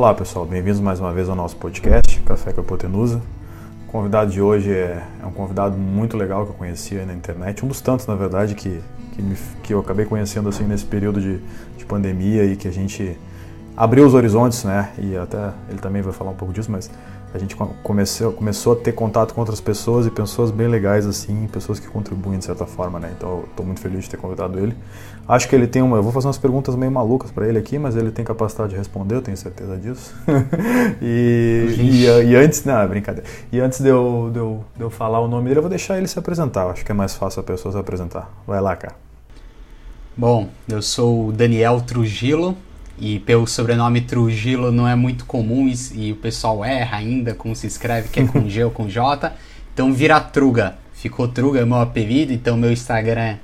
Olá pessoal, bem-vindos mais uma vez ao nosso podcast Café com a Hipotenusa. O convidado de hoje é, é, um convidado muito legal que eu conheci na internet, um dos tantos na verdade que, que, me, que eu acabei conhecendo assim nesse período de, de pandemia e que a gente abriu os horizontes, né? E até ele também vai falar um pouco disso, mas a gente começou, começou a ter contato com outras pessoas e pessoas bem legais, assim, pessoas que contribuem de certa forma, né? Então estou muito feliz de ter convidado ele. Acho que ele tem uma. Eu vou fazer umas perguntas meio malucas para ele aqui, mas ele tem capacidade de responder, eu tenho certeza disso. e, e, e, antes. Não, é brincadeira. E antes de eu, de, eu, de eu falar o nome dele, eu vou deixar ele se apresentar. Acho que é mais fácil a pessoa se apresentar. Vai lá, cara. Bom, eu sou o Daniel Trujillo, e pelo sobrenome Trujillo não é muito comum e, e, o pessoal erra ainda como se escreve, que é com G ou com J. Então vira Truga. Ficou Truga, é meu apelido, então meu Instagram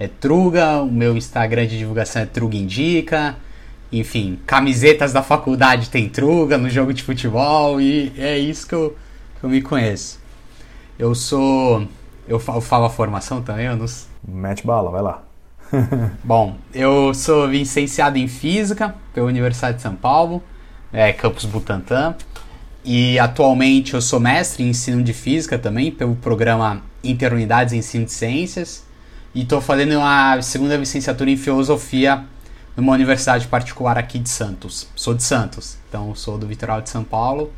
é Truga, o meu Instagram de divulgação é Truga Indica. Enfim, camisetas da faculdade tem Truga no jogo de futebol e é isso que eu, que eu me conheço. Eu sou. Eu falo a formação também, eu não... Mete bala, vai lá. Bom, eu sou licenciado em Física pela Universidade de São Paulo, é, campus Butantã, e atualmente eu sou mestre em ensino de Física também pelo programa Interunidades em Ensino de Ciências, e estou fazendo uma segunda licenciatura em Filosofia numa universidade particular aqui de Santos. Sou de Santos, então sou do Vitoral de São Paulo.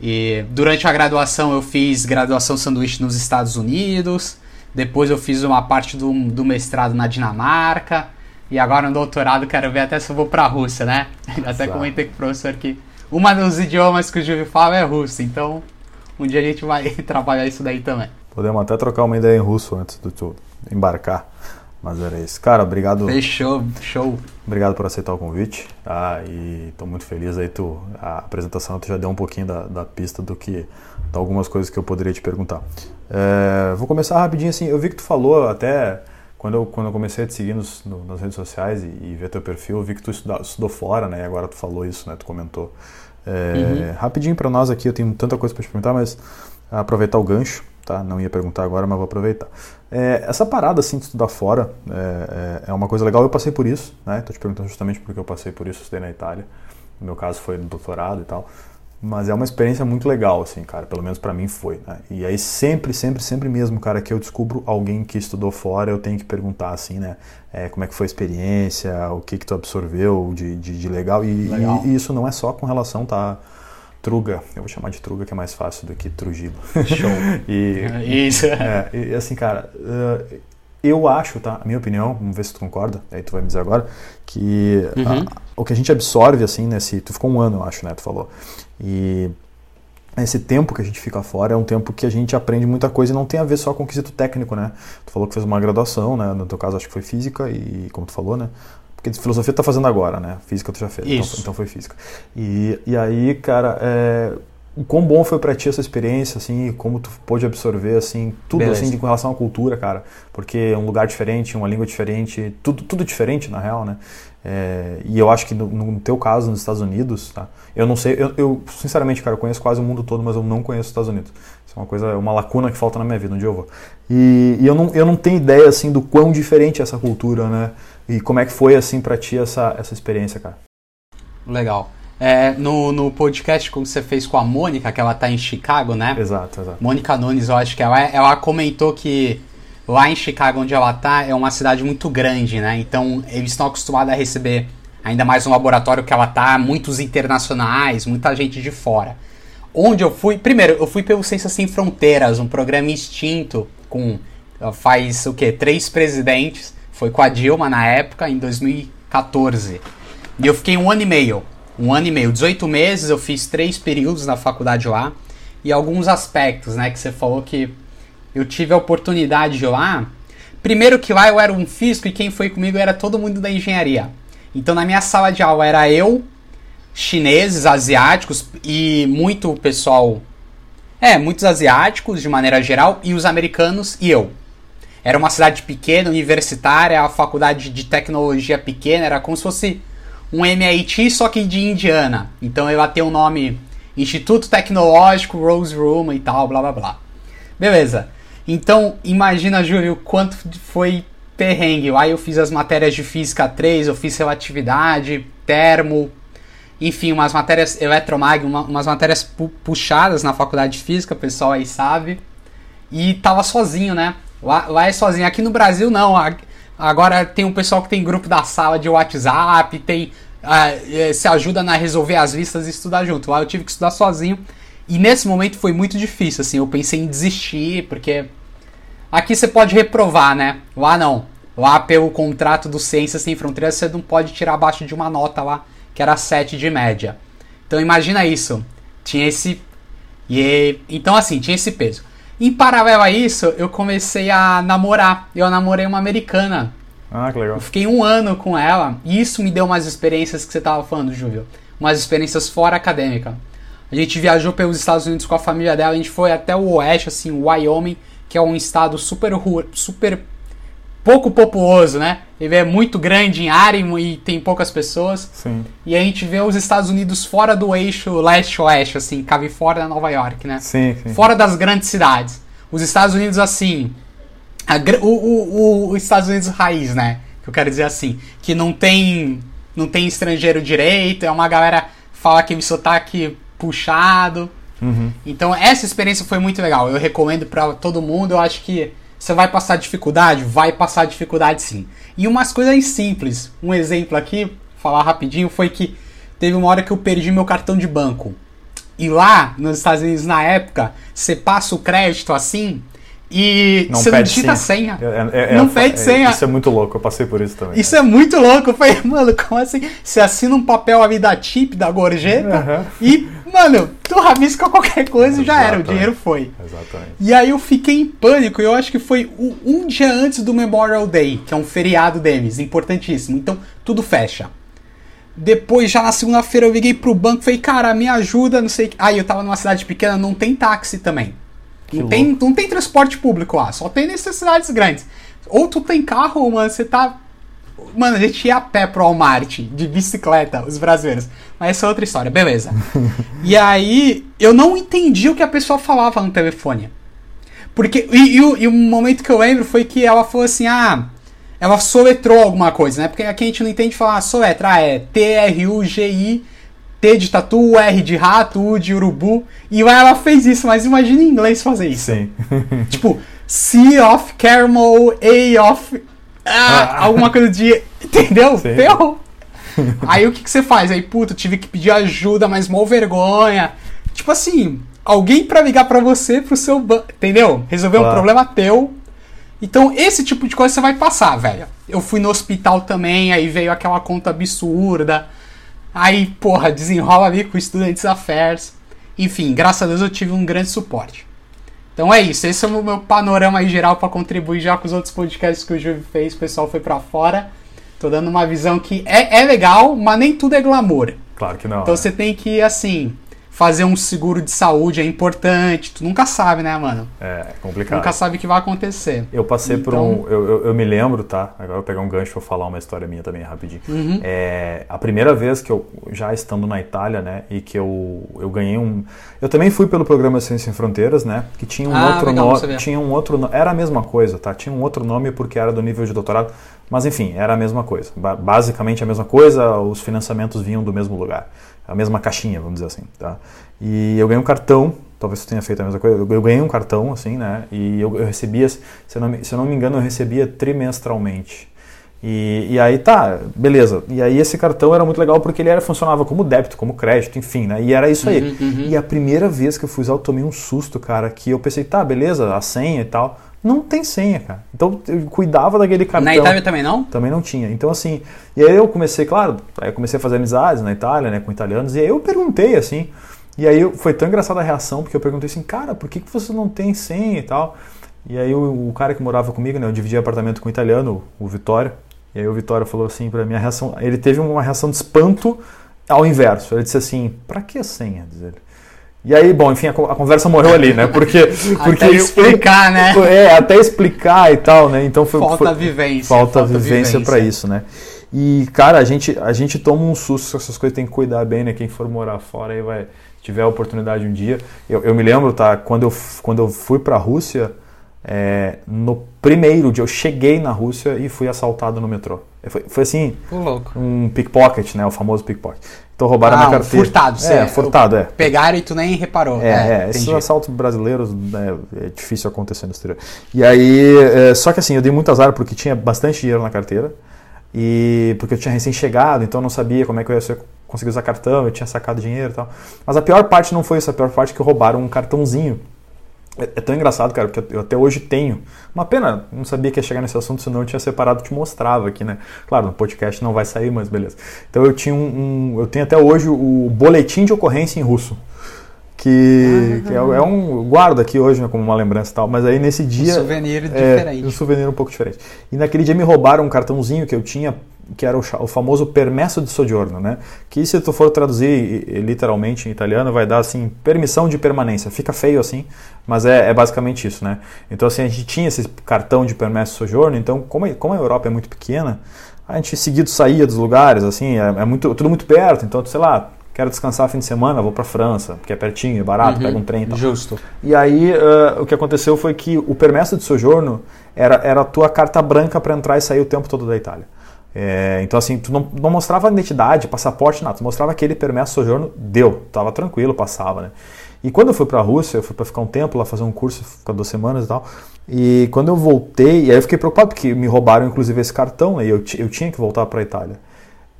E durante a graduação eu fiz graduação sanduíche nos Estados Unidos, depois eu fiz uma parte do, do mestrado na Dinamarca. E agora no doutorado quero ver até se eu vou pra Rússia, né? Até comentei com o professor que uma dos idiomas que o Júlio fala é russo. Então um dia a gente vai trabalhar isso daí também. Podemos até trocar uma ideia em russo antes de tu embarcar. Mas era isso. Cara, obrigado. Fechou, show. Obrigado por aceitar o convite. Tá? E estou muito feliz aí. Tu, a apresentação tu já deu um pouquinho da, da pista do que. Algumas coisas que eu poderia te perguntar. É, vou começar rapidinho assim. Eu vi que tu falou até. Quando eu, quando eu comecei a te seguir nos, no, nas redes sociais e, e, ver teu perfil, eu vi que tu estudou, estudou fora, né? E agora tu falou isso, né? Tu comentou. É, uhum. Rapidinho para nós aqui, eu tenho tanta coisa para te perguntar, mas aproveitar o gancho tá? Não ia perguntar agora, mas vou aproveitar. É, essa parada assim de estudar fora é, é, é, uma coisa legal. Eu passei por isso, né? Tô te perguntando justamente porque eu passei por isso, estudei na Itália. No meu caso foi no doutorado e tal. Mas é uma experiência muito legal, assim, cara. Pelo menos para mim foi, né? E aí sempre, sempre, sempre mesmo, cara, que eu descubro alguém que estudou fora, eu tenho que perguntar, assim, né? É, como é que foi a experiência, o que que tu absorveu de, de, de legal. E, legal. E, e, isso não é só com relação, tá? Truga, eu vou chamar de Truga que é mais fácil do que Trujillo. Show. e, Isso. É, e assim, cara, uh, eu acho, tá? A minha opinião, vamos ver se tu concorda, aí tu vai me dizer agora, que uhum. a, o que a gente absorve, assim, nesse. Tu ficou um ano, eu acho, né? Tu falou. E esse tempo que a gente fica fora é um tempo que a gente aprende muita coisa e não tem a ver só com o quesito técnico, né? Tu falou que fez uma graduação, né? No teu caso, acho que foi física e, como tu falou, né? Porque filosofia tu tá fazendo agora, né? Física tu já fez. Então, Isso. Então, foi física. E, e aí, cara, é, o quão bom foi para ti essa experiência, assim, como tu pôde absorver, assim, tudo, Beleza. assim, com relação à cultura, cara. Porque é um lugar diferente, uma língua diferente, tudo, tudo diferente, na real, né? É, e eu acho que no, no, teu caso, nos Estados Unidos, tá? Eu não sei, eu, eu, sinceramente, cara, eu conheço quase o mundo todo, mas eu não conheço os Estados Unidos. Isso é uma coisa, uma lacuna que falta na minha vida, onde eu vou. E, e eu, não, eu não tenho ideia, assim, do quão diferente é essa cultura, né? E como é que foi, assim, para ti essa, essa experiência, cara? Legal. É, no, no podcast que você fez com a Mônica, que ela tá em Chicago, né? Exato, exato. Mônica Nunes, eu acho que ela, ela comentou que lá em Chicago, onde ela tá, é uma cidade muito grande, né? Então, eles estão acostumados a receber, ainda mais no laboratório que ela tá, muitos internacionais, muita gente de fora. Onde eu fui... Primeiro, eu fui pelo Ciências Sem Fronteiras, um programa extinto com... Faz o quê? Três presidentes foi com a Dilma na época, em 2014. E eu fiquei um ano e meio. Um ano e meio, 18 meses, eu fiz três períodos na faculdade lá. E alguns aspectos, né, que você falou que eu tive a oportunidade de lá. Primeiro que lá eu era um físico e quem foi comigo era todo mundo da engenharia. Então na minha sala de aula era eu, chineses, asiáticos e muito pessoal. É, muitos asiáticos de maneira geral e os americanos e eu. Era uma cidade pequena, universitária, a faculdade de tecnologia pequena, era como se fosse um MIT, só que de Indiana. Então ela tem o um nome Instituto Tecnológico Rose Room e tal, blá blá blá. Beleza. Então, imagina, Júlio, quanto foi perrengue. Aí eu fiz as matérias de física 3, eu fiz relatividade, termo, enfim, umas matérias eletromag, uma, umas matérias pu puxadas na faculdade de física, o pessoal aí sabe. E tava sozinho, né? Lá, lá é sozinho. Aqui no Brasil, não. Agora tem um pessoal que tem grupo da sala de WhatsApp, tem. Uh, se ajuda na resolver as listas e estudar junto. Lá eu tive que estudar sozinho. E nesse momento foi muito difícil, assim. Eu pensei em desistir, porque. Aqui você pode reprovar, né? Lá não. Lá pelo contrato do Ciências Sem Fronteiras você não pode tirar abaixo de uma nota lá que era 7 de média. Então imagina isso. Tinha esse. E, então assim, tinha esse peso. Em paralelo a isso, eu comecei a namorar. Eu namorei uma americana. Ah, que legal. Eu fiquei um ano com ela. E isso me deu umas experiências que você estava falando, Júlio. Umas experiências fora acadêmica. A gente viajou pelos Estados Unidos com a família dela. A gente foi até o oeste, assim, o Wyoming, que é um estado super, super pouco populoso, né? Ele é muito grande em área e tem poucas pessoas. Sim. E a gente vê os Estados Unidos fora do eixo leste-oeste, assim, Califórnia, Nova York, né? Sim, sim. Fora das grandes cidades. Os Estados Unidos, assim. A, o, o, o, Estados Unidos raiz, né? Que eu quero dizer assim. Que não tem. Não tem estrangeiro direito, é uma galera fala aquele sotaque puxado. Uhum. Então essa experiência foi muito legal. Eu recomendo para todo mundo. Eu acho que você vai passar dificuldade? Vai passar dificuldade sim. E umas coisas simples. Um exemplo aqui, falar rapidinho, foi que teve uma hora que eu perdi meu cartão de banco. E lá, nos Estados Unidos, na época, você passa o crédito assim, e não você não digita senha. senha. É, é, não é, pede senha. Isso é muito louco, eu passei por isso também. Isso é muito louco. Eu falei, mano, como assim? Você assina um papel ali da tip, da gorjeta, uhum. e, mano, tu rabisca qualquer coisa e já era, o dinheiro foi. Exatamente. E aí eu fiquei em pânico, eu acho que foi um dia antes do Memorial Day, que é um feriado deles, importantíssimo. Então, tudo fecha. Depois, já na segunda-feira, eu liguei pro banco e falei, cara, me ajuda, não sei. Aí eu tava numa cidade pequena, não tem táxi também. Não tem, não tem transporte público lá, só tem necessidades grandes. Ou tu tem carro, mano, você tá. Mano, a gente ia a pé pro Walmart, de bicicleta, os brasileiros. Mas essa é outra história, beleza. e aí, eu não entendi o que a pessoa falava no telefone. Porque. E, e, o, e o momento que eu lembro foi que ela falou assim: ah. Ela soletrou alguma coisa, né? Porque aqui a gente não entende falar soletra. Ah, é T-R-U-G-I T de tatu, R de rato, U de urubu. E ela fez isso, mas imagina em inglês fazer isso. Sim. tipo, C of caramel, A of. Ah, ah. Alguma coisa de. Entendeu? Sim. Ferrou. Aí o que, que você faz? Aí, puta, tive que pedir ajuda, mas mó vergonha. Tipo assim, alguém para ligar para você, pro seu banco. Entendeu? Resolver claro. um problema teu. Então, esse tipo de coisa você vai passar, velho. Eu fui no hospital também, aí veio aquela conta absurda. Aí, porra, desenrola ali com o Students Affairs. Enfim, graças a Deus eu tive um grande suporte. Então é isso, esse é o meu panorama aí geral para contribuir já com os outros podcasts que o Júlio fez, o pessoal foi para fora. Tô dando uma visão que é, é legal, mas nem tudo é glamour. Claro que não. Então né? você tem que, assim, fazer um seguro de saúde é importante. Tu nunca sabe, né, mano? É, é complicado. nunca sabe o que vai acontecer. Eu passei então... por um. Eu, eu, eu, me lembro, tá? Agora eu vou pegar um gancho e vou falar uma história minha também rapidinho. Uhum. É, a primeira vez que eu, já estando na Itália, né, e que eu, eu ganhei um. Eu também fui pelo programa Ciência Sem Fronteiras, né? Que tinha um ah, outro nome. Tinha um outro Era a mesma coisa, tá? Tinha um outro nome porque era do nível de doutorado. Mas enfim, era a mesma coisa. Basicamente a mesma coisa, os financiamentos vinham do mesmo lugar a mesma caixinha, vamos dizer assim, tá? E eu ganhei um cartão, talvez você tenha feito a mesma coisa, eu ganhei um cartão, assim, né? E eu, eu recebia, se eu, não, se eu não me engano, eu recebia trimestralmente. E, e, aí tá, beleza. E aí esse cartão era muito legal porque ele era, funcionava como débito, como crédito, enfim, né? E era isso aí. Uhum, uhum. E a primeira vez que eu fui usar, eu tomei um susto, cara, que eu pensei, tá, beleza, a senha e tal. Não tem senha, cara. Então eu cuidava daquele cartão. Na Itália também não? Também não tinha. Então assim, e aí eu comecei, claro, aí eu comecei a fazer amizades na Itália, né, com italianos, e aí eu perguntei assim, e aí foi tão engraçada a reação, porque eu perguntei assim, cara, por que, que você não tem senha e tal? E aí o, o cara que morava comigo, né, eu dividia apartamento com o italiano, o Vitório, e aí o Vitório falou assim para mim, a reação, ele teve uma reação de espanto ao inverso. Ele disse assim, pra que senha, diz ele. E aí, bom, enfim, a, a conversa morreu ali, né? Porque, porque até explicar, né? É, até explicar e tal, né? Então foi falta foi, vivência, falta, falta vivência para isso, né? E cara, a gente a gente toma um susto, essas coisas tem que cuidar bem, né? Quem for morar fora aí vai tiver a oportunidade um dia. Eu, eu me lembro, tá? Quando eu quando eu fui para a Rússia, é, no primeiro dia eu cheguei na Rússia e fui assaltado no metrô. Foi, foi assim, um pickpocket, né? O famoso pickpocket. Então roubaram ah, minha carteira. Furtado, É, é, furtado, é. Pegaram e tu nem reparou. É, é, esses entendi. assaltos brasileiros né, é difícil acontecer no exterior. E aí, é, só que assim, eu dei muito azar porque tinha bastante dinheiro na carteira e porque eu tinha recém-chegado, então eu não sabia como é que eu ia conseguir usar cartão, eu tinha sacado dinheiro e tal. Mas a pior parte não foi isso, a pior parte é que roubaram um cartãozinho. É, é tão engraçado, cara, porque eu até hoje tenho. Uma pena, não sabia que ia chegar nesse assunto, senão eu tinha separado e te mostrava aqui, né? Claro, no podcast não vai sair, mas beleza. Então eu tinha um, um eu tenho até hoje o boletim de ocorrência em russo que, que é, é, um guardo aqui hoje né, como uma lembrança e tal, mas aí nesse dia um souvenir é, diferente, um souvenir um pouco diferente. E naquele dia me roubaram um cartãozinho que eu tinha que era o, o famoso permesso de soggiorno, né? Que se tu for traduzir literalmente em italiano vai dar assim permissão de permanência. Fica feio assim, mas é, é basicamente isso, né? Então assim a gente tinha esse cartão de permesso de soggiorno, então como, como a Europa é muito pequena, a gente seguido saía dos lugares, assim, é, é muito tudo muito perto, então sei lá quero descansar fim de semana, vou para França, porque é pertinho, é barato, uhum, pega um trem e tal. Justo. E aí uh, o que aconteceu foi que o permesso de sojourno era, era a tua carta branca para entrar e sair o tempo todo da Itália. É, então assim, tu não, não mostrava identidade, passaporte, nada, tu mostrava aquele permesso sojourno, deu, tava tranquilo, passava, né? E quando eu fui para a Rússia, eu fui para ficar um tempo lá, fazer um curso, ficar duas semanas e tal. E quando eu voltei, e aí eu fiquei preocupado porque me roubaram inclusive esse cartão, né? E eu, eu tinha que voltar para a Itália.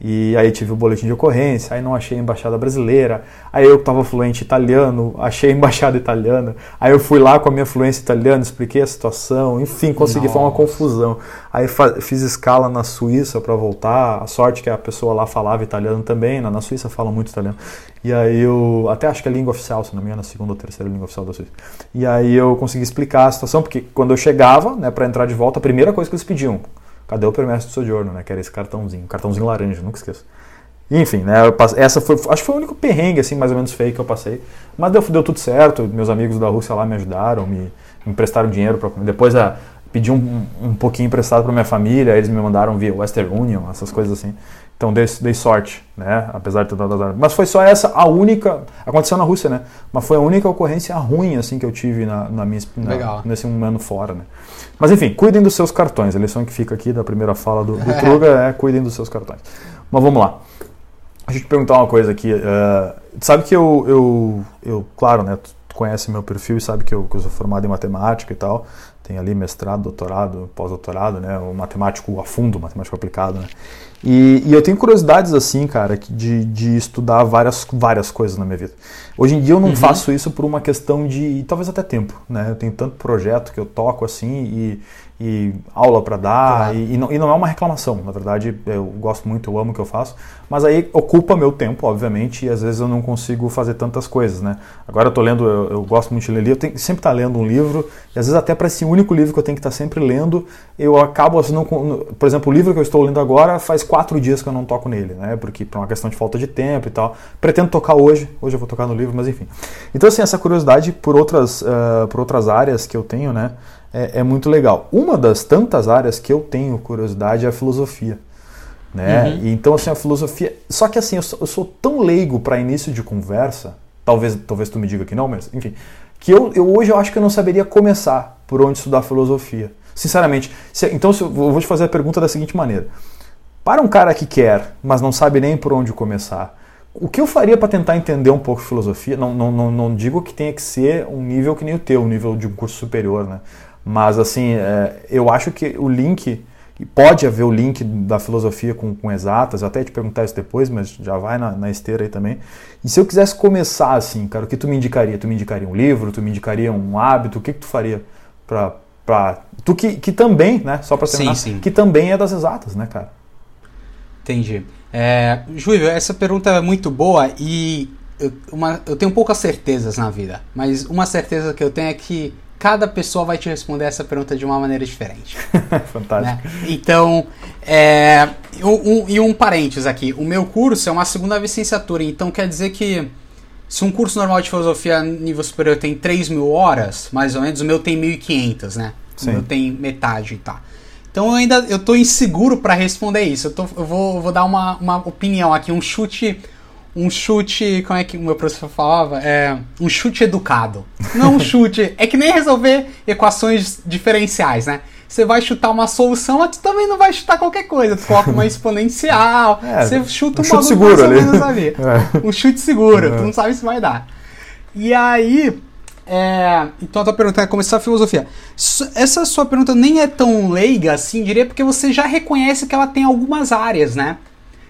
E aí tive o boletim de ocorrência, aí não achei a embaixada brasileira. Aí eu que estava fluente italiano, achei a embaixada italiana. Aí eu fui lá com a minha fluência italiana, expliquei a situação, enfim, consegui, foi uma confusão. Aí fiz escala na Suíça para voltar. A sorte que a pessoa lá falava italiano também, na, Suíça falam muito italiano. E aí eu, até acho que é a língua oficial, se não me engano, a segunda ou terceira língua oficial da Suíça. E aí eu consegui explicar a situação, porque quando eu chegava, né, para entrar de volta, a primeira coisa que eles pediam, Cadê o permesso de sojourno, né? Que era esse cartãozinho, cartãozinho laranja, nunca esqueço. Enfim, né? Essa foi, acho que foi o único perrengue, assim, mais ou menos feio que eu passei. Mas deu, deu tudo certo. Meus amigos da Rússia lá me ajudaram, me, me emprestaram dinheiro depois a, pedi um, um pouquinho emprestado para minha família. Eles me mandaram via Western Union, essas coisas assim. Então dei, dei sorte, né? Apesar de ter dado azar. Mas foi só essa a única. Aconteceu na Rússia, né? Mas foi a única ocorrência ruim assim que eu tive na, na minha na, nesse um ano fora, né? Mas enfim, cuidem dos seus cartões. A lição que fica aqui da primeira fala do, do Kruger é cuidem dos seus cartões. Mas vamos lá. Deixa eu te perguntar uma coisa aqui. Uh, sabe que eu, eu, eu, claro, né? Tu conhece meu perfil e sabe que eu, que eu sou formado em matemática e tal. Tem ali mestrado, doutorado, pós-doutorado, né? O matemático a fundo, matemático aplicado, né? E, e, eu tenho curiosidades assim, cara, de, de estudar várias, várias coisas na minha vida. Hoje em dia eu não uhum. faço isso por uma questão de talvez até tempo, né? Eu tenho tanto projeto que eu toco assim e, e aula para dar claro. e, e, não, e não é uma reclamação. Na verdade, eu gosto muito, eu amo o que eu faço, mas aí ocupa meu tempo, obviamente, e às vezes eu não consigo fazer tantas coisas, né? Agora eu tô lendo, eu, eu gosto muito de ler livro, eu tenho sempre estar tá lendo um livro e às vezes até para esse único livro que eu tenho que estar tá sempre lendo, eu acabo assim, não, por exemplo, o livro que eu estou lendo agora faz quatro dias que eu não toco nele, né? Porque por uma questão de falta de tempo e tal. Pretendo tocar hoje, hoje eu vou tocar no livro, mas enfim. Então assim, essa curiosidade por outras, uh, por outras áreas que eu tenho, né? É, é, muito legal. Uma das tantas áreas que eu tenho curiosidade é a filosofia. Né? Uhum. Então, assim, a filosofia. Só que assim, eu sou, eu sou tão leigo para início de conversa, talvez, talvez tu me diga que não, mas enfim, que eu, eu hoje eu acho que eu não saberia começar por onde estudar filosofia. Sinceramente. Se, então, se, eu vou te fazer a pergunta da seguinte maneira. Para um cara que quer, mas não sabe nem por onde começar, o que eu faria para tentar entender um pouco de filosofia? Não, não, não, não, digo que tenha que ser um nível que nem o teu, um nível de um curso superior, né? Mas, assim, é, eu acho que o link, pode haver o link da filosofia com, com exatas, eu até te perguntar isso depois, mas já vai na, na esteira aí também. E se eu quisesse começar assim, cara, o que tu me indicaria? Tu me indicaria um livro? Tu me indicaria um hábito? O que, que tu faria para para tu que, que também, né, só para terminar, sim, sim. que também é das exatas, né, cara? Entendi. É, Júlio, essa pergunta é muito boa e eu, uma, eu tenho poucas certezas na vida, mas uma certeza que eu tenho é que cada pessoa vai te responder essa pergunta de uma maneira diferente. Fantástico. Né? Então, é, um, e um parênteses aqui: o meu curso é uma segunda licenciatura, então quer dizer que se um curso normal de filosofia nível superior tem 3 mil horas, mais ou menos, o meu tem 1.500, né? Sim. O meu tem metade e tá. Então eu ainda eu tô inseguro para responder isso. Eu, tô, eu vou, vou dar uma, uma opinião aqui, um chute. Um chute. Como é que o meu professor falava? É, um chute educado. Não um chute. É que nem resolver equações diferenciais, né? você vai chutar uma solução, mas tu também não vai chutar qualquer coisa. Tu coloca uma exponencial, é, você chuta um, um chute seguro ali. ali. É. Um chute seguro, tu não sabe se vai dar. E aí, é, então a tua pergunta é começar a filosofia. Essa sua pergunta nem é tão leiga assim, diria, porque você já reconhece que ela tem algumas áreas, né?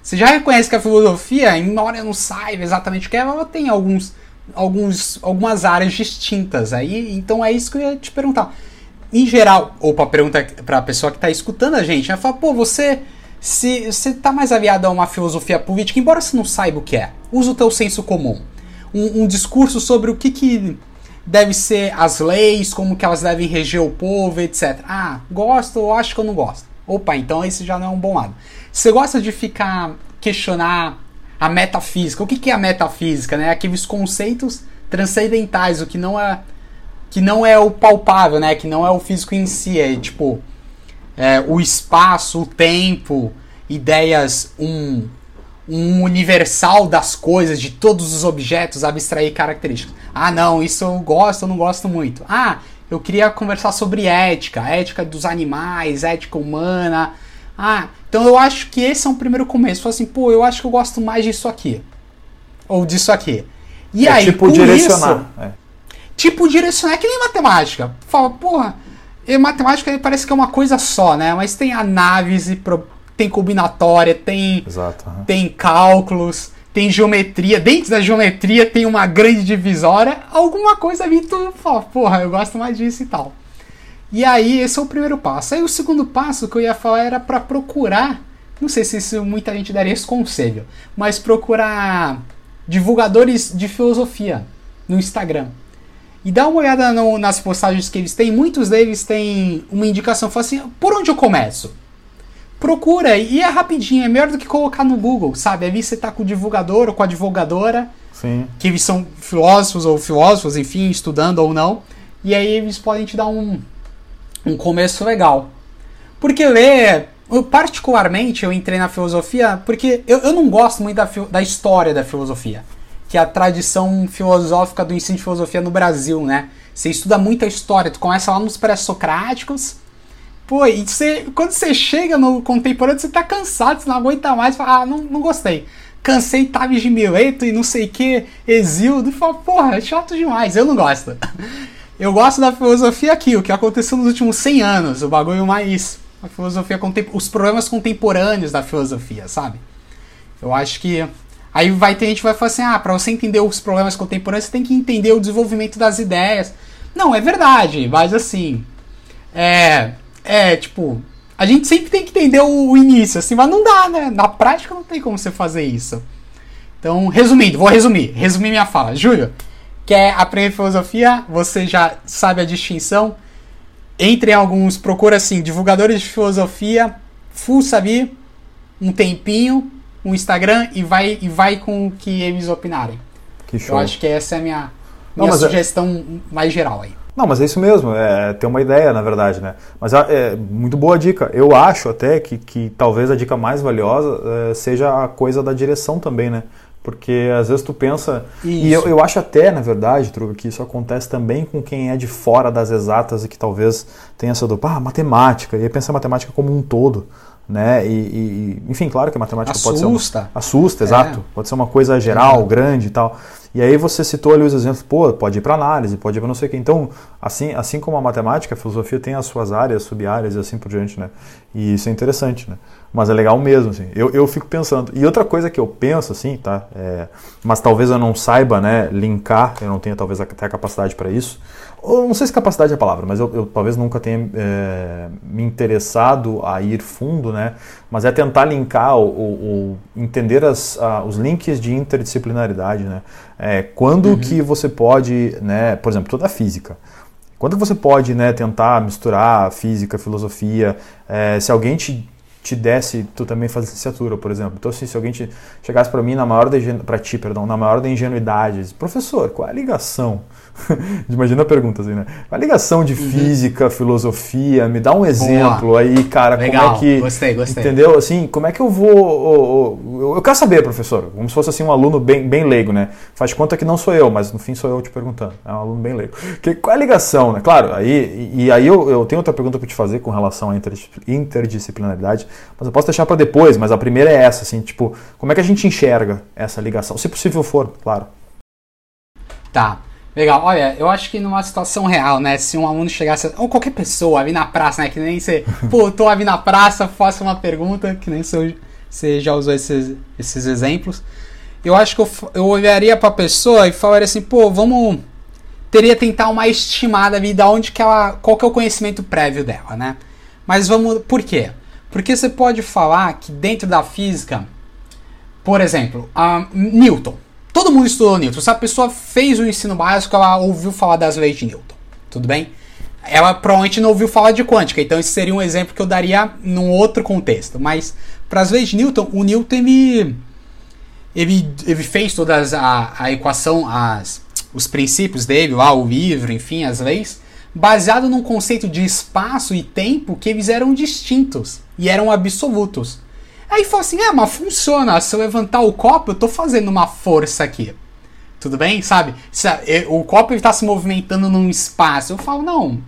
Você já reconhece que a filosofia, embora não saiba exatamente o que é, ela tem alguns, alguns, algumas áreas distintas. Aí, então é isso que eu ia te perguntar. Em geral, ou para pergunta para a pessoa que está escutando a gente, né? Fala, pô, você se você está mais aviado a uma filosofia política, embora você não saiba o que é, usa o teu senso comum. Um, um discurso sobre o que, que deve ser as leis, como que elas devem reger o povo, etc. Ah, gosto ou acho que eu não gosto. Opa, então esse já não é um bom lado. Você gosta de ficar questionar a metafísica? O que, que é a metafísica? Né? Aqueles conceitos transcendentais, o que não é que não é o palpável, né? Que não é o físico em si, é tipo é, o espaço, o tempo, ideias, um, um universal das coisas, de todos os objetos, abstrair características. Ah, não, isso eu gosto, eu não gosto muito. Ah, eu queria conversar sobre ética, ética dos animais, ética humana, ah, então eu acho que esse é um primeiro começo. Fala assim, pô, eu acho que eu gosto mais disso aqui. Ou disso aqui. E é aí, tipo direcionar. Isso, é. Tipo direcionar, é que nem matemática. Fala, porra, matemática parece que é uma coisa só, né? Mas tem análise, tem combinatória, tem, Exato, uhum. tem cálculos, tem geometria. Dentro da geometria tem uma grande divisória. Alguma coisa ali tu fala, porra, eu gosto mais disso e tal. E aí, esse é o primeiro passo. Aí, o segundo passo que eu ia falar era para procurar. Não sei se isso muita gente daria esse conselho, mas procurar divulgadores de filosofia no Instagram. E dá uma olhada no, nas postagens que eles têm. Muitos deles têm uma indicação. Fala assim: por onde eu começo? Procura e é rapidinho. É melhor do que colocar no Google, sabe? Ali você tá com o divulgador ou com a divulgadora. Sim. Que eles são filósofos ou filósofos, enfim, estudando ou não. E aí eles podem te dar um, um começo legal. Porque ler, eu, particularmente, eu entrei na filosofia porque eu, eu não gosto muito da, da história da filosofia, que é a tradição filosófica do ensino de filosofia no Brasil, né? Você estuda muita história, tu começa lá nos pré-socráticos, pô, e você, quando você chega no contemporâneo, você tá cansado, você não aguenta mais, fala, ah, não, não gostei. Cansei Tavis de Mileto e não sei o que, Exildo, e fala, porra, é chato demais, eu não gosto. Eu gosto da filosofia aqui, o que aconteceu nos últimos 100 anos, o bagulho mais. A filosofia os problemas contemporâneos da filosofia, sabe? Eu acho que. Aí vai ter gente que vai falar assim: ah, pra você entender os problemas contemporâneos, você tem que entender o desenvolvimento das ideias. Não, é verdade, mas assim. É. É, tipo. A gente sempre tem que entender o, início, assim, mas não dá, né? Na prática não tem como você fazer isso. Então, resumindo, vou resumir. Resumir minha fala. Júlio, quer aprender filosofia, você já sabe a distinção. Entre alguns, procura assim, divulgadores de filosofia, full saber, um tempinho, um Instagram e vai, e vai com o que eles opinarem. Que show. Eu acho que essa é a minha, minha Não, é- sugestão mais geral aí. Não, mas é isso mesmo, é ter uma ideia, na verdade, né? Mas é muito boa dica. Eu acho até que, que talvez a dica mais valiosa é, seja a coisa da direção também, né? Porque às vezes tu pensa. Isso. E eu, eu acho até, na verdade, Truga, que isso acontece também com quem é de fora das exatas e que talvez tenha essa do. Ah, matemática. E aí pensa a matemática como um todo. Né? E, e enfim, claro que a matemática assusta. pode ser. Uma, assusta, é. exato. Pode ser uma coisa geral, é. grande e tal. E aí você citou ali os exemplos, pô, pode ir para análise, pode ir para não sei o quê. Então, assim, assim como a matemática, a filosofia tem as suas áreas, sub-áreas e assim por diante, né? E isso é interessante, né? Mas é legal mesmo, assim. Eu, eu fico pensando. E outra coisa que eu penso, assim, tá? É, mas talvez eu não saiba, né, linkar, eu não tenha talvez até a capacidade para isso. Ou não sei se capacidade é a palavra, mas eu, eu talvez nunca tenha é, me interessado a ir fundo, né? Mas é tentar linkar ou, ou entender as, os links de interdisciplinaridade, né? É, quando uhum. que você pode, né, por exemplo, toda a física. Quando você pode né, tentar misturar física, filosofia? É, se alguém te te desse tu também fazer licenciatura, por exemplo. Então, assim, se alguém te, chegasse para mim na maior da para ti, perdão, na maior da ingenuidade, diz, professor, qual é a ligação? Imagina a pergunta assim, né? Qual a ligação de uhum. física, filosofia? Me dá um exemplo Boa. aí, cara, Legal. como é que gostei, gostei. Entendeu? Assim, como é que eu vou eu, eu quero saber, professor, como se fosse assim um aluno bem, bem leigo, né? Faz conta que não sou eu, mas no fim sou eu te perguntando. É um aluno bem leigo. Que, qual é a ligação, né? Claro, aí e, e aí eu, eu tenho outra pergunta para te fazer com relação à interdisciplinaridade mas eu posso deixar para depois, mas a primeira é essa, assim, tipo, como é que a gente enxerga essa ligação? Se possível for, claro. Tá. Legal, olha, eu acho que numa situação real, né? Se um aluno chegasse, ou qualquer pessoa ali na praça, né? Que nem você, pô, tô ali na praça, faço uma pergunta, que nem você, você já usou esses, esses exemplos. Eu acho que eu, eu olharia pra pessoa e falaria assim, pô, vamos. Teria tentar uma estimada ali de onde que ela. qual que é o conhecimento prévio dela, né? Mas vamos. Por quê? Porque você pode falar que dentro da física, por exemplo, Newton. Todo mundo estudou Newton. Se a pessoa fez o ensino básico, ela ouviu falar das leis de Newton. Tudo bem? Ela provavelmente não ouviu falar de quântica, então esse seria um exemplo que eu daria num outro contexto. Mas para as leis de Newton, o Newton ele, ele, ele fez toda a, a equação, as, os princípios dele, lá, o livro, enfim, as leis, baseado num conceito de espaço e tempo que eles eram distintos e eram absolutos. Aí falou assim: é, mas funciona. Se eu levantar o copo, eu tô fazendo uma força aqui. Tudo bem? Sabe? O copo está se movimentando num espaço. Eu falo: não,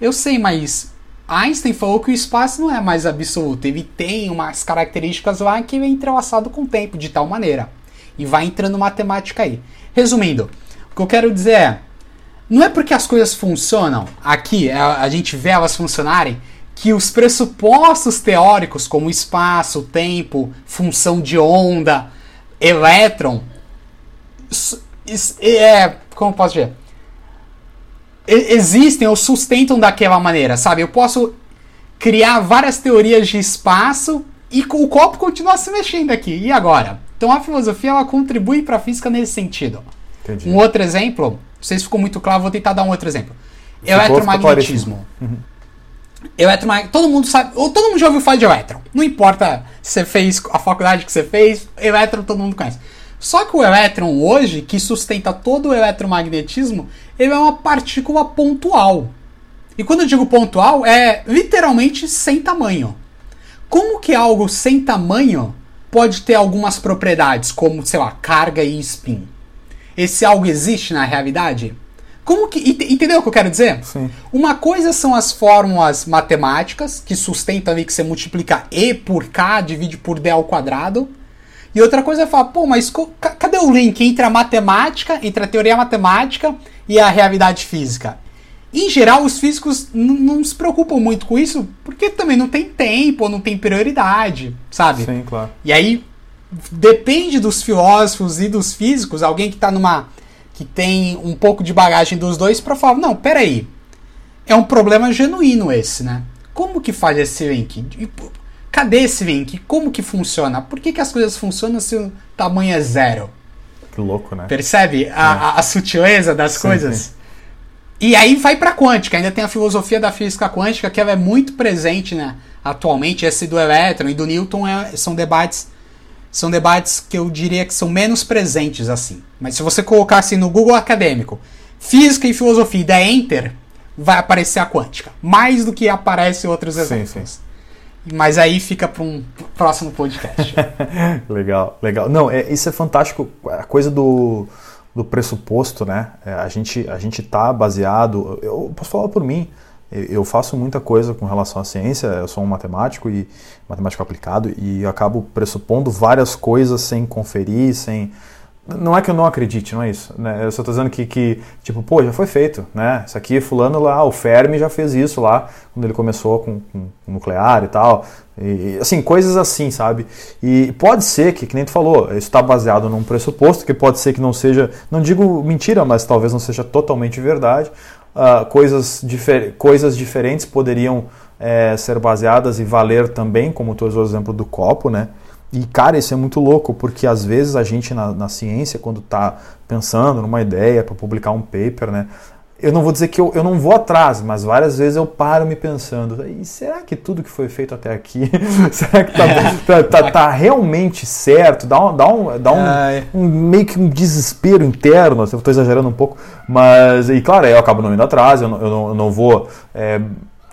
eu sei, mas Einstein falou que o espaço não é mais absoluto. Ele tem umas características lá que é entrelaçado com o tempo, de tal maneira. E vai entrando matemática aí. Resumindo, o que eu quero dizer é não é porque as coisas funcionam aqui, a, é, a gente vê elas funcionarem, que os pressupostos teóricos, como espaço, tempo, função de onda, elétron, é, como posso dizer? Existem ou sustentam daquela maneira, sabe? Eu posso criar várias teorias de espaço e o copo continua se mexendo aqui. E agora? Então a filosofia ela contribui para a física nesse sentido. Entendi. Um outro exemplo, não sei se ficou muito claro, vou tentar dar um outro exemplo. Ficou, Eletromagnetismo. Uhum. Eletromagnetismo. Todo mundo sabe, ou todo mundo já ouviu falar de elétron. Não importa se você fez a faculdade que você fez, elétron todo mundo conhece. Só que o elétron hoje, que sustenta todo o eletromagnetismo, ele é uma partícula pontual. E quando eu digo pontual, é literalmente sem tamanho. Como que algo sem tamanho pode ter algumas propriedades, como, sei lá, carga e spin? Esse algo existe na realidade? Como que. Entendeu o que eu quero dizer? Sim. Uma coisa são as fórmulas matemáticas, que sustentam ali que você multiplica E por K, divide por D ao quadrado. E outra coisa é falar, pô, mas cadê o link entre a matemática, entre a teoria matemática e a realidade física? Em geral, os físicos não se preocupam muito com isso, porque também não tem tempo, não tem prioridade, sabe? Sim, claro. E aí depende dos filósofos e dos físicos, alguém que está numa que tem um pouco de bagagem dos dois para falar, não, peraí, é um problema genuíno esse, né? Como que faz esse link? Cadê esse link? Como que funciona? Por que, que as coisas funcionam se o tamanho é zero? Que louco, né? Percebe a, é. a, sutileza das sim, coisas? Sim. E aí vai para quântica, ainda tem a filosofia da física quântica que ela é muito presente, né? Atualmente, esse do elétron e do Newton é, são debates são debates que eu diria que são menos presentes assim. Mas se você colocar assim no Google acadêmico, física e filosofia e der enter, vai aparecer a quântica. Mais do que aparece outros exemplos. Sim, sim. Mas aí fica para um próximo podcast. legal, legal. Não, é, isso é fantástico. A coisa do, do pressuposto, né? É, a gente a gente tá baseado. Eu posso falar por mim. Eu faço muita coisa com relação à ciência, eu sou um matemático e matemático aplicado e acabo pressupondo várias coisas sem conferir, sem não é que eu não acredite, não é isso. Né? Eu só estou dizendo que, que, tipo, pô, já foi feito, né? Isso aqui, fulano lá, o Fermi já fez isso lá, quando ele começou com, com, nuclear e tal. E, assim, coisas assim, sabe? E pode ser que, que nem tu falou, isso está baseado num pressuposto, que pode ser que não seja, não digo mentira, mas talvez não seja totalmente verdade uh, coisas, difer coisas diferentes poderiam é, ser baseadas e valer também, como tu usou o exemplo do copo, né? E, cara, isso é muito louco, porque às vezes a gente na, na ciência, quando está pensando numa ideia para publicar um paper, né? Eu não vou dizer que eu, eu não vou atrás, mas várias vezes eu paro me pensando, e será que tudo que foi feito até aqui, será que tá, tá, tá, tá, realmente certo? Dá um, dá um, dá um, um meio que um desespero interno, eu estou exagerando um pouco, mas, e claro, eu acabo não indo atrás, eu não, eu não, eu não vou... É,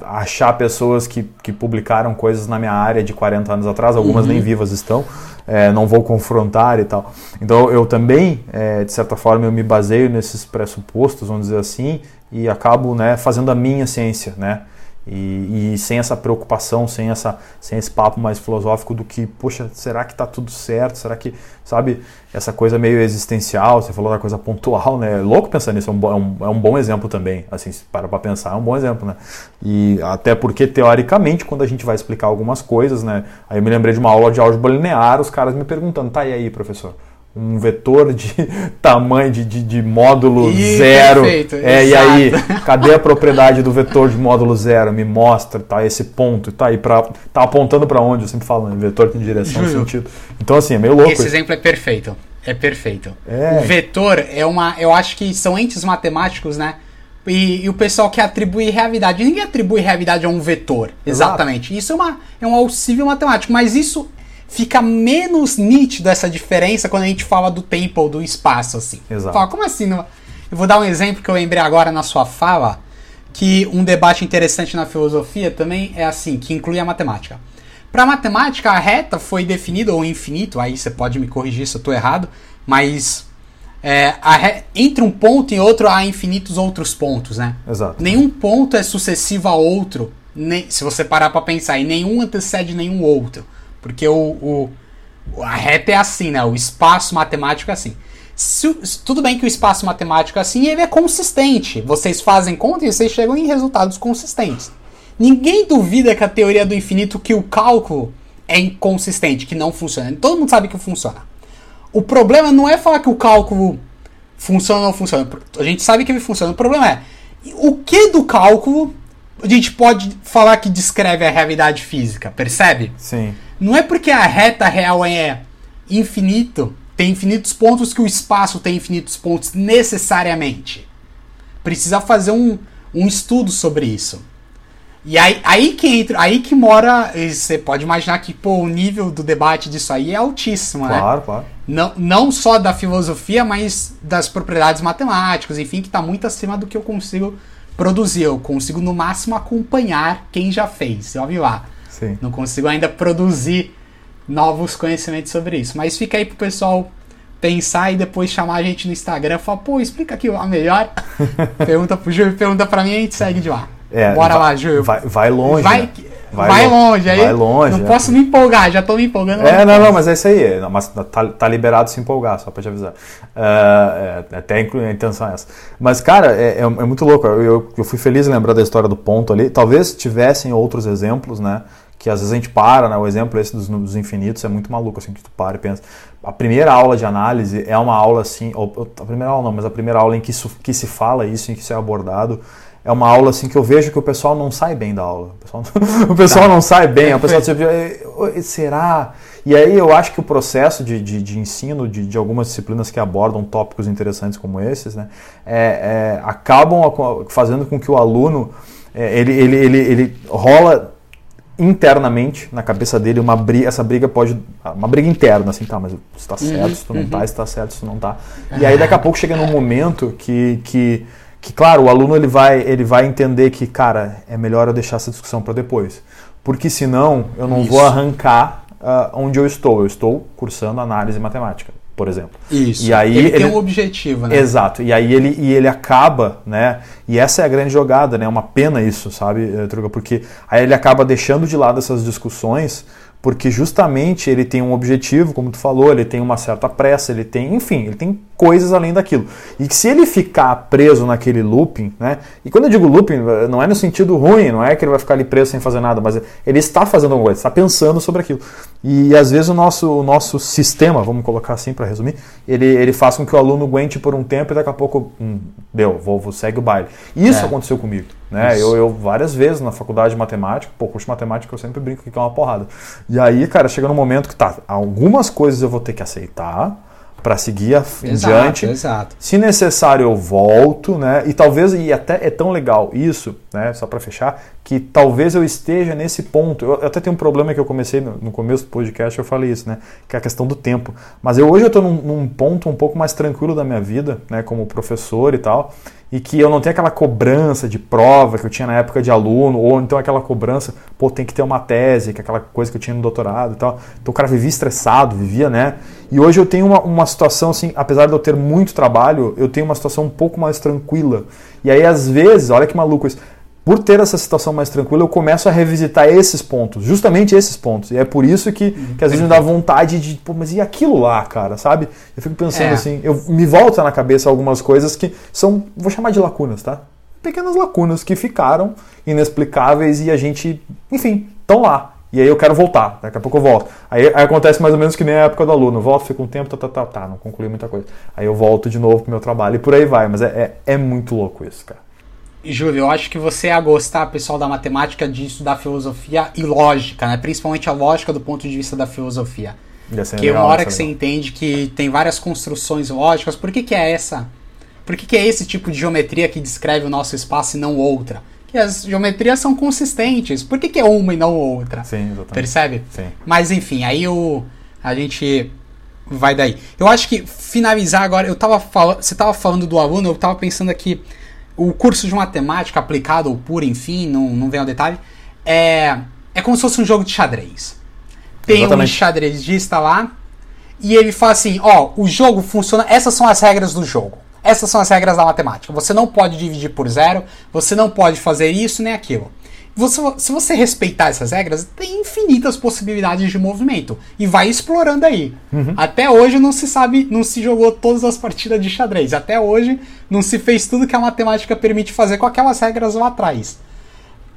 achar pessoas que, que publicaram coisas na minha área de 40 anos atrás, algumas uhum. nem vivas estão, é, não vou confrontar e tal. Então eu também, é, de certa forma, eu me baseio nesses pressupostos, vamos dizer assim, e acabo né, fazendo a minha ciência, né? E, e, sem essa preocupação, sem, essa, sem esse papo mais filosófico do que, poxa, será que está tudo certo? Será que, sabe, essa coisa meio existencial, você falou da coisa pontual, né? É louco pensar nisso, é um, é um, é um bom exemplo também, assim, se para para pensar, é um bom exemplo, né? E até porque, teoricamente, quando a gente vai explicar algumas coisas, né? Aí eu me lembrei de uma aula de álgebra linear, os caras me perguntando, tá, e aí, professor? Um vetor de tamanho de, de, de módulo Ih, zero. Perfeito, é, e aí, cadê a propriedade do vetor de módulo zero? Me mostra, tá? Esse ponto, tá aí para tá apontando para onde? Eu sempre falo, né? vetor tem direção, Juro. sentido. Então assim, é meio louco. Esse isso. exemplo é perfeito. É perfeito. É. O vetor é uma, eu acho que são entes matemáticos, né? E, e, o pessoal quer atribuir realidade. Ninguém atribui realidade a um vetor. Exatamente. Exato. Isso é, uma, é um auxílio matemático. Mas isso fica menos nítido essa diferença quando a gente fala do tempo ou do espaço, assim. Exato. Fala, como assim? Eu vou dar um exemplo que eu lembrei agora na sua fala, que um debate interessante na filosofia também é assim, que inclui a matemática. Para matemática, a reta foi definida, ou infinito, aí você pode me corrigir se eu estou errado, mas é, re... entre um ponto e outro há infinitos outros pontos, né? Exato. Nenhum ponto é sucessivo a outro, nem... se você parar para pensar, e nenhum antecede nenhum outro. Porque o, o a reta é assim, né? O espaço matemático é assim. Se, tudo bem que o espaço matemático é assim, ele é consistente. Vocês fazem conta e vocês chegam em resultados consistentes. Ninguém duvida que a teoria do infinito, que o cálculo é inconsistente, que não funciona. Todo mundo sabe que funciona. O problema não é falar que o cálculo funciona ou não funciona. A gente sabe que ele funciona. O problema é o que do cálculo a gente pode falar que descreve a realidade física, percebe? Sim. Não é porque a reta real é infinito, tem infinitos pontos que o espaço tem infinitos pontos necessariamente. Precisa fazer um, um estudo sobre isso. E aí, aí que entra, aí que mora. Você pode imaginar que pô, o nível do debate disso aí é altíssimo, claro, né? Claro, claro. Não, não só da filosofia, mas das propriedades matemáticas, enfim, que está muito acima do que eu consigo produzir. Eu consigo, no máximo, acompanhar quem já fez. Olha lá. Sim. Não consigo ainda produzir novos conhecimentos sobre isso. Mas fica aí pro pessoal pensar e depois chamar a gente no Instagram e falar, pô, explica aqui a melhor. pergunta pro Júlio, pergunta pra mim e a gente segue de lá. É, Bora vai, lá, Júlio. Vai, vai longe. Vai, né? vai, vai longe, aí. Vai longe. Não é. posso me empolgar, já tô me empolgando. É, não, não, mas é isso aí. Mas tá, tá liberado se empolgar, só pra te avisar. Uh, é, até incluir a intenção é essa. Mas, cara, é, é, é muito louco. Eu, eu, eu, fui feliz em lembrar da história do ponto ali. Talvez tivessem outros exemplos, né? Que às vezes a gente para, né? O exemplo esse dos números infinitos é muito maluco, assim, que tu para e pensa. A primeira aula de análise é uma aula assim, ou, a primeira aula não, mas a primeira aula em que, isso, que se fala isso, em que isso é abordado, é uma aula assim que eu vejo que o pessoal não sai bem da aula. O pessoal, o pessoal tá. não sai bem, o pessoal tipo, será? E aí eu acho que o processo de, de, de ensino de, de, algumas disciplinas que abordam tópicos interessantes como esses, né, é, é, acabam fazendo com que o aluno é, ele, ele, ele, ele rola internamente na cabeça dele uma briga, essa briga pode uma briga interna assim, tá, mas está certo, uhum, se tu não tá, uhum. está certo, se tu não tá. E aí daqui a pouco chega num momento que, que que claro, o aluno ele vai ele vai entender que, cara, é melhor eu deixar essa discussão para depois. Porque senão eu não Isso. vou arrancar uh, onde eu estou. Eu estou cursando análise matemática por exemplo. Isso. E aí ele, ele tem um objetivo, né? Exato. E aí ele, e ele acaba, né? E essa é a grande jogada, né? É uma pena isso, sabe, eh, Truga? Porque aí ele acaba deixando de lado essas discussões porque justamente ele tem um objetivo, como tu falou, ele tem uma certa pressa, ele tem, enfim, ele tem coisas além daquilo. E que se ele ficar preso naquele looping, né? E quando eu digo looping, não é no sentido ruim, não é que ele vai ficar ali preso sem fazer nada, mas ele está fazendo alguma coisa, está pensando sobre aquilo. E às vezes o nosso, o nosso sistema, vamos colocar assim para resumir, ele, ele faz com que o aluno aguente por um tempo e daqui a pouco, hum, deu, vou, vou segue o baile. Isso é. aconteceu comigo. Né? Eu, eu, várias vezes na faculdade de matemática, pô, curso de matemática eu sempre brinco que é uma porrada. E aí, cara, chega num momento que tá, algumas coisas eu vou ter que aceitar, para seguir exato, em diante. Exato. Se necessário, eu volto, né? E talvez, e até é tão legal isso, né? Só para fechar, que talvez eu esteja nesse ponto. Eu até tenho um problema que eu comecei no, começo do podcast, eu falei isso, né? Que é a questão do tempo. Mas eu, hoje eu estou num, num ponto um pouco mais tranquilo da minha vida, né? Como professor e tal e que eu não tenho aquela cobrança de prova que eu tinha na época de aluno, ou então aquela cobrança, pô, tem que ter uma tese, que é aquela coisa que eu tinha no doutorado e tal. Então o cara vivia estressado, vivia, né? E hoje eu tenho uma, uma situação assim, apesar de eu ter muito trabalho, eu tenho uma situação um pouco mais tranquila. E aí, às vezes, olha que maluco isso por ter essa situação mais tranquila, eu começo a revisitar esses pontos, justamente esses pontos. E é por isso que, que às vezes me dá vontade de, pô, mas e aquilo lá, cara, sabe? Eu fico pensando é. assim, eu me volta na cabeça algumas coisas que são, vou chamar de lacunas, tá? Pequenas lacunas que ficaram inexplicáveis e a gente, enfim, estão lá. E aí eu quero voltar, daqui a pouco eu volto. Aí, aí, acontece mais ou menos que nem a época do aluno. Eu volto, fico um tempo, tá, tá, tá, tá, não concluí muita coisa. Aí eu volto de novo pro meu trabalho e por aí vai. Mas é, é, é muito louco isso, cara. Júlio, eu acho que você ia gostar, pessoal da matemática, de estudar filosofia e lógica, né? Principalmente a lógica do ponto de vista da filosofia. Que uma hora que você entende que tem várias construções lógicas, por que, que é essa? Por que, que é esse tipo de geometria que descreve o nosso espaço e não outra? Que as geometrias são consistentes. Por que, que é uma e não outra? Sim, exatamente. Percebe? Sim. Mas enfim, aí o, a gente vai daí. Eu acho que finalizar agora, eu tava falando, você estava falando do aluno, eu estava pensando aqui o curso de matemática aplicado ou pura, enfim, não, não vem ao detalhe, é, é como se fosse um jogo de xadrez. Tem Exatamente. um xadrezista lá e ele fala assim: ó, o jogo funciona, essas são as regras do jogo. Essas são as regras da matemática. Você não pode dividir por zero, você não pode fazer isso nem aquilo. Você, se você respeitar essas regras, tem infinitas possibilidades de movimento. E vai explorando aí. Uhum. Até hoje não se sabe, não se jogou todas as partidas de xadrez. Até hoje não se fez tudo que a matemática permite fazer com aquelas regras lá atrás.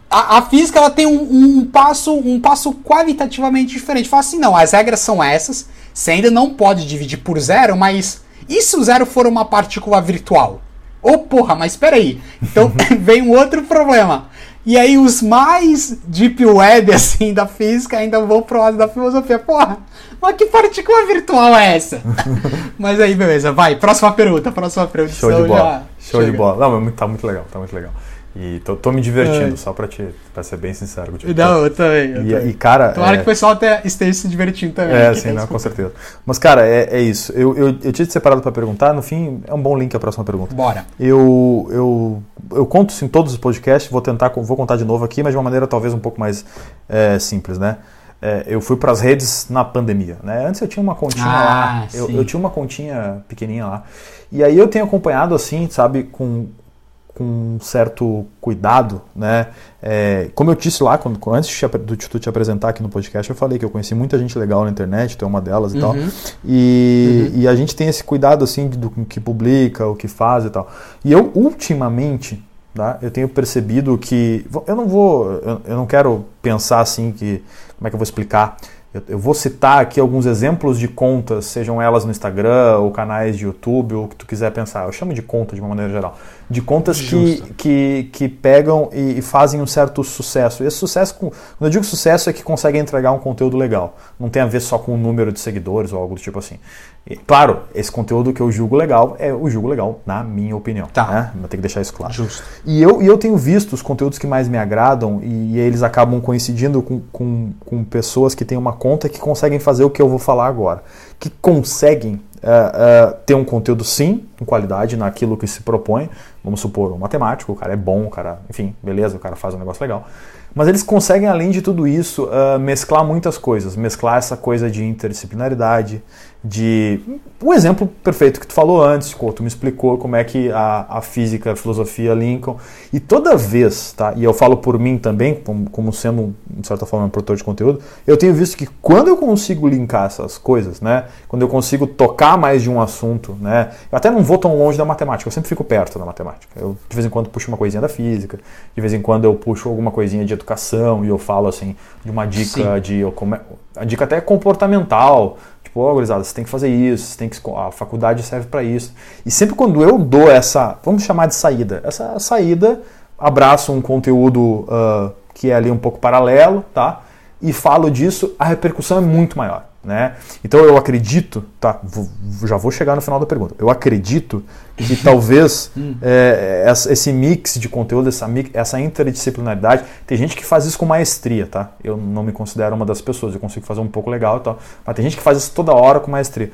A, a física ela tem um, um, passo um passo qualitativamente diferente. Fala assim, não, as regras são essas. Você ainda não pode dividir por zero, mas e se o zero for uma partícula virtual? Ô oh, porra, mas espera aí. Então vem um outro problema. E aí os mais deep web, assim, da física ainda vão pro lado da filosofia. Porra, mas que partícula virtual é essa? mas aí, beleza, vai. Próxima pergunta, próxima pergunta. Show de bola. Show chega. de bola. Não, mas tá muito legal, tá muito legal. E tô, tô me divertindo, é. só pra, te, pra ser bem sincero contigo. Não, eu também. Eu e, também. e, cara. Tomara é... que o pessoal até esteja se divertindo também. É, sim, não, com certeza. Mas, cara, é, é isso. Eu, eu, eu tinha te separado pra perguntar, no fim, é um bom link a próxima pergunta. Bora. Eu, eu, eu conto em todos os podcasts, vou tentar, vou contar de novo aqui, mas de uma maneira talvez um pouco mais é, simples, né? É, eu fui para as redes na pandemia. Né? Antes eu tinha uma continha ah, lá, eu, eu, tinha uma continha pequenininha lá. E aí eu tenho acompanhado assim, sabe, com com um certo cuidado, né? É, como eu disse lá, quando, antes de tu te apresentar aqui no podcast, eu falei que eu conheci muita gente legal na internet, tu é uma delas e uhum. tal. E, uhum. e a gente tem esse cuidado, assim, do que publica, o que faz e tal. E eu, ultimamente, tá, eu tenho percebido que... Eu não vou... Eu, eu não quero pensar, assim, que... Como é que eu vou explicar? Eu, vou citar aqui alguns exemplos de contas, sejam elas no Instagram ou canais de YouTube, ou o que tu quiser pensar. Eu chamo de conta de uma maneira geral. De contas que, que, que pegam e, e, fazem um certo sucesso. E esse sucesso, quando eu digo sucesso, é que conseguem entregar um conteúdo legal. Não tem a ver só com o número de seguidores ou algo do tipo assim. E, claro, esse conteúdo que eu julgo legal é o julgo legal, na minha opinião. Tá. Né? Vou ter que deixar isso claro. Justo. E eu, e eu tenho visto os conteúdos que mais me agradam e, e eles acabam coincidindo com, com, com, pessoas que têm uma conta que conseguem fazer o que eu vou falar agora. Que conseguem uh, uh, ter um conteúdo, sim, com qualidade naquilo que se propõe. Vamos supor, um matemático, o cara é bom, o cara, enfim, beleza, o cara faz um negócio legal. Mas eles conseguem, além de tudo isso, uh, mesclar muitas coisas. Mesclar essa coisa de interdisciplinaridade, de um exemplo perfeito que tu falou antes, tu me explicou como é que a, a física, a filosofia linkam. E toda vez, tá? E eu falo por mim também, como, como sendo, de certa forma, um produtor de conteúdo, eu tenho visto que quando eu consigo linkar essas coisas, né? Quando eu consigo tocar mais de um assunto, né? Eu até não vou tão longe da matemática, eu sempre fico perto da matemática. Eu, de vez em quando, puxo uma coisinha da física, de vez em quando eu puxo alguma coisinha de educação e eu falo, assim, de uma dica Sim. de... Eu. A dica até comportamental, Tipo, ó, oh, gurizada, você tem que fazer isso, você tem que a faculdade serve para isso. E sempre quando eu dou essa, vamos chamar de saída, essa saída, abraço um conteúdo uh, que é ali um pouco paralelo, tá? E falo disso, a repercussão é muito maior. Né? Então eu acredito, tá? Vou, já vou chegar no final da pergunta. Eu acredito que talvez hum. é, esse mix de conteúdo, essa, essa interdisciplinaridade, tem gente que faz isso com maestria, tá? Eu não me considero uma das pessoas, eu consigo fazer um pouco legal e tal, mas tem gente que faz isso toda hora com maestria.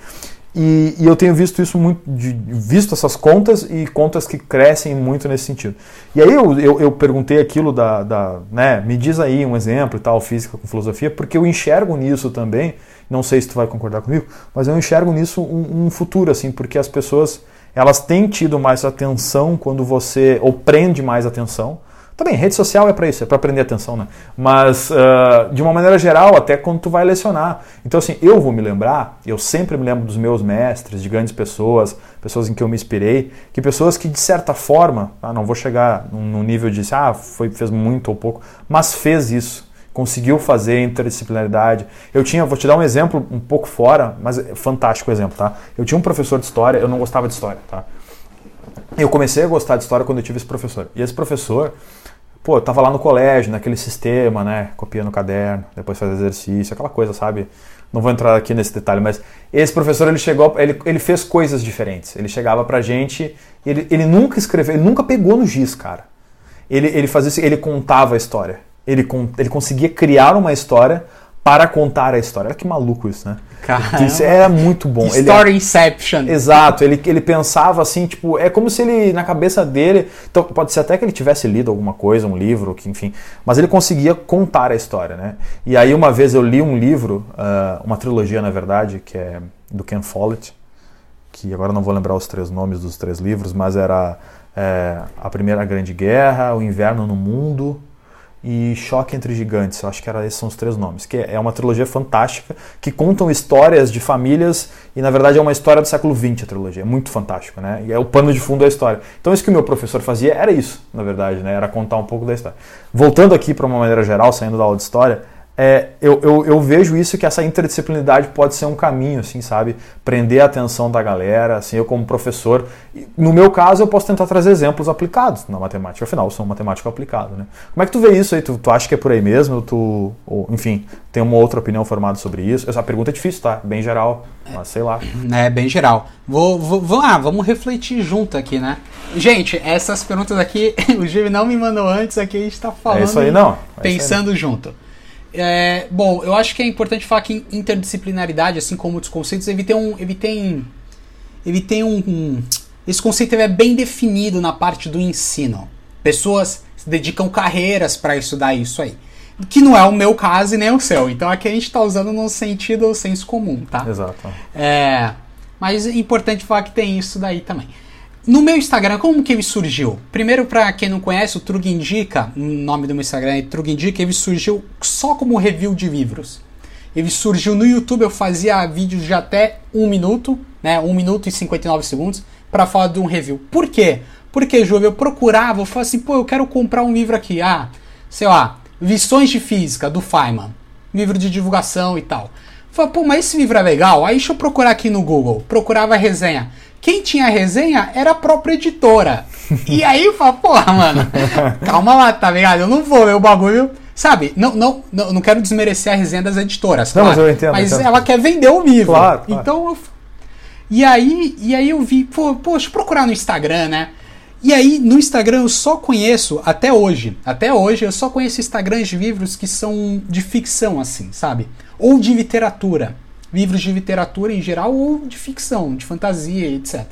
E, e, eu tenho visto isso muito, de, visto essas contas e contas que crescem muito nesse sentido. E aí eu, eu, eu, perguntei aquilo da, da, né, me diz aí um exemplo e tal, física com filosofia, porque eu enxergo nisso também, não sei se tu vai concordar comigo, mas eu enxergo nisso um, um futuro, assim, porque as pessoas, elas têm tido mais atenção quando você, ou prende mais atenção, também, rede social é para isso, é para prender atenção, né? Mas, uh, de uma maneira geral, até quando tu vai lecionar. Então, assim, eu vou me lembrar, eu sempre me lembro dos meus mestres, de grandes pessoas, pessoas em que eu me inspirei, que pessoas que, de certa forma, ah, não vou chegar num nível de, ah, foi, fez muito ou pouco, mas fez isso, conseguiu fazer interdisciplinaridade. Eu tinha, vou te dar um exemplo um pouco fora, mas é fantástico exemplo, tá? Eu tinha um professor de história, eu não gostava de história, tá? Eu comecei a gostar de história quando eu tive esse professor. E esse professor, pô, eu tava lá no colégio, naquele sistema, né? Copia no caderno, depois faz exercício, aquela coisa, sabe? Não vou entrar aqui nesse detalhe, mas esse professor ele chegou, ele, ele fez coisas diferentes. Ele chegava pra gente, ele, ele nunca escreveu, ele nunca pegou no giz, cara. Ele, ele fazia ele contava a história. Ele, ele conseguia criar uma história para contar a história. Olha que maluco isso, né? Caramba. Isso era muito bom. Story ele, Inception. Exato, ele, ele pensava assim, tipo, é como se ele, na cabeça dele, então pode ser até que ele tivesse lido alguma coisa, um livro, que enfim, mas ele conseguia contar a história, né? E aí uma vez eu li um livro, uh, uma trilogia na verdade, que é do Ken Follett, que agora não vou lembrar os três nomes dos três livros, mas era é, A Primeira Grande Guerra, O Inverno no Mundo e Choque entre Gigantes. Acho que era, esses são os três nomes. Que é uma trilogia fantástica que contam histórias de famílias e na verdade é uma história do século XX a trilogia. É muito fantástico, né? E é o pano de fundo da história. Então isso que o meu professor fazia era isso, na verdade, né? Era contar um pouco da história. Voltando aqui para uma maneira geral, saindo da aula de história, é, eu, eu, eu, vejo isso que essa interdisciplinaridade pode ser um caminho, assim, sabe? Prender a atenção da galera, assim, eu como professor, no meu caso eu posso tentar trazer exemplos aplicados na matemática, afinal eu sou um matemático aplicado, né? Como é que tu vê isso aí? Tu, tu acha que é por aí mesmo? Tu, ou, enfim, tem uma outra opinião formada sobre isso? Essa pergunta é difícil, tá? Bem geral, mas sei lá. É, bem geral. Vou, vou, vamos lá, vamos refletir junto aqui, né? Gente, essas perguntas aqui, o Jimmy não me mandou antes, aqui a gente tá falando. É isso aí, não. É pensando aí, não. junto. É, bom, eu acho que é importante falar que interdisciplinaridade, assim como outros conceitos, ele tem um. Ele tem, ele tem um, um esse conceito é bem definido na parte do ensino. Pessoas se dedicam carreiras para estudar isso aí. Que não é o meu caso e nem o seu. Então aqui a gente está usando no sentido senso comum, tá? Exato. É, mas é importante falar que tem isso daí também. No meu Instagram, como que ele surgiu? Primeiro, para quem não conhece, o Trug Indica, o nome do meu Instagram é Trug Indica, ele surgiu só como review de livros. Ele surgiu no YouTube, eu fazia vídeos de até um minuto, né, 1 minuto e 59 segundos, para falar de um review. Por quê? Porque, Júlio, eu procurava, eu falava assim, pô, eu quero comprar um livro aqui, ah, sei lá, Lições de Física, do Feynman, livro de divulgação e tal. Falei, pô, mas esse livro é legal? Aí deixa eu procurar aqui no Google. Procurava a resenha. Quem tinha a resenha era a própria editora. E aí eu falo, porra, mano, calma lá, tá ligado? Eu não vou ler o bagulho. Sabe, não, não, não, não quero desmerecer a resenha das editoras. Não, claro, mas eu entendo. Mas entendo. ela quer vender o livro. Claro, claro. Então eu. E aí, e aí eu vi, pô, eu procurar no Instagram, né? E aí, no Instagram eu só conheço, até hoje, até hoje, eu só conheço Instagrams de livros que são de ficção, assim, sabe? Ou de literatura livros de literatura em geral ou de ficção, de fantasia, etc.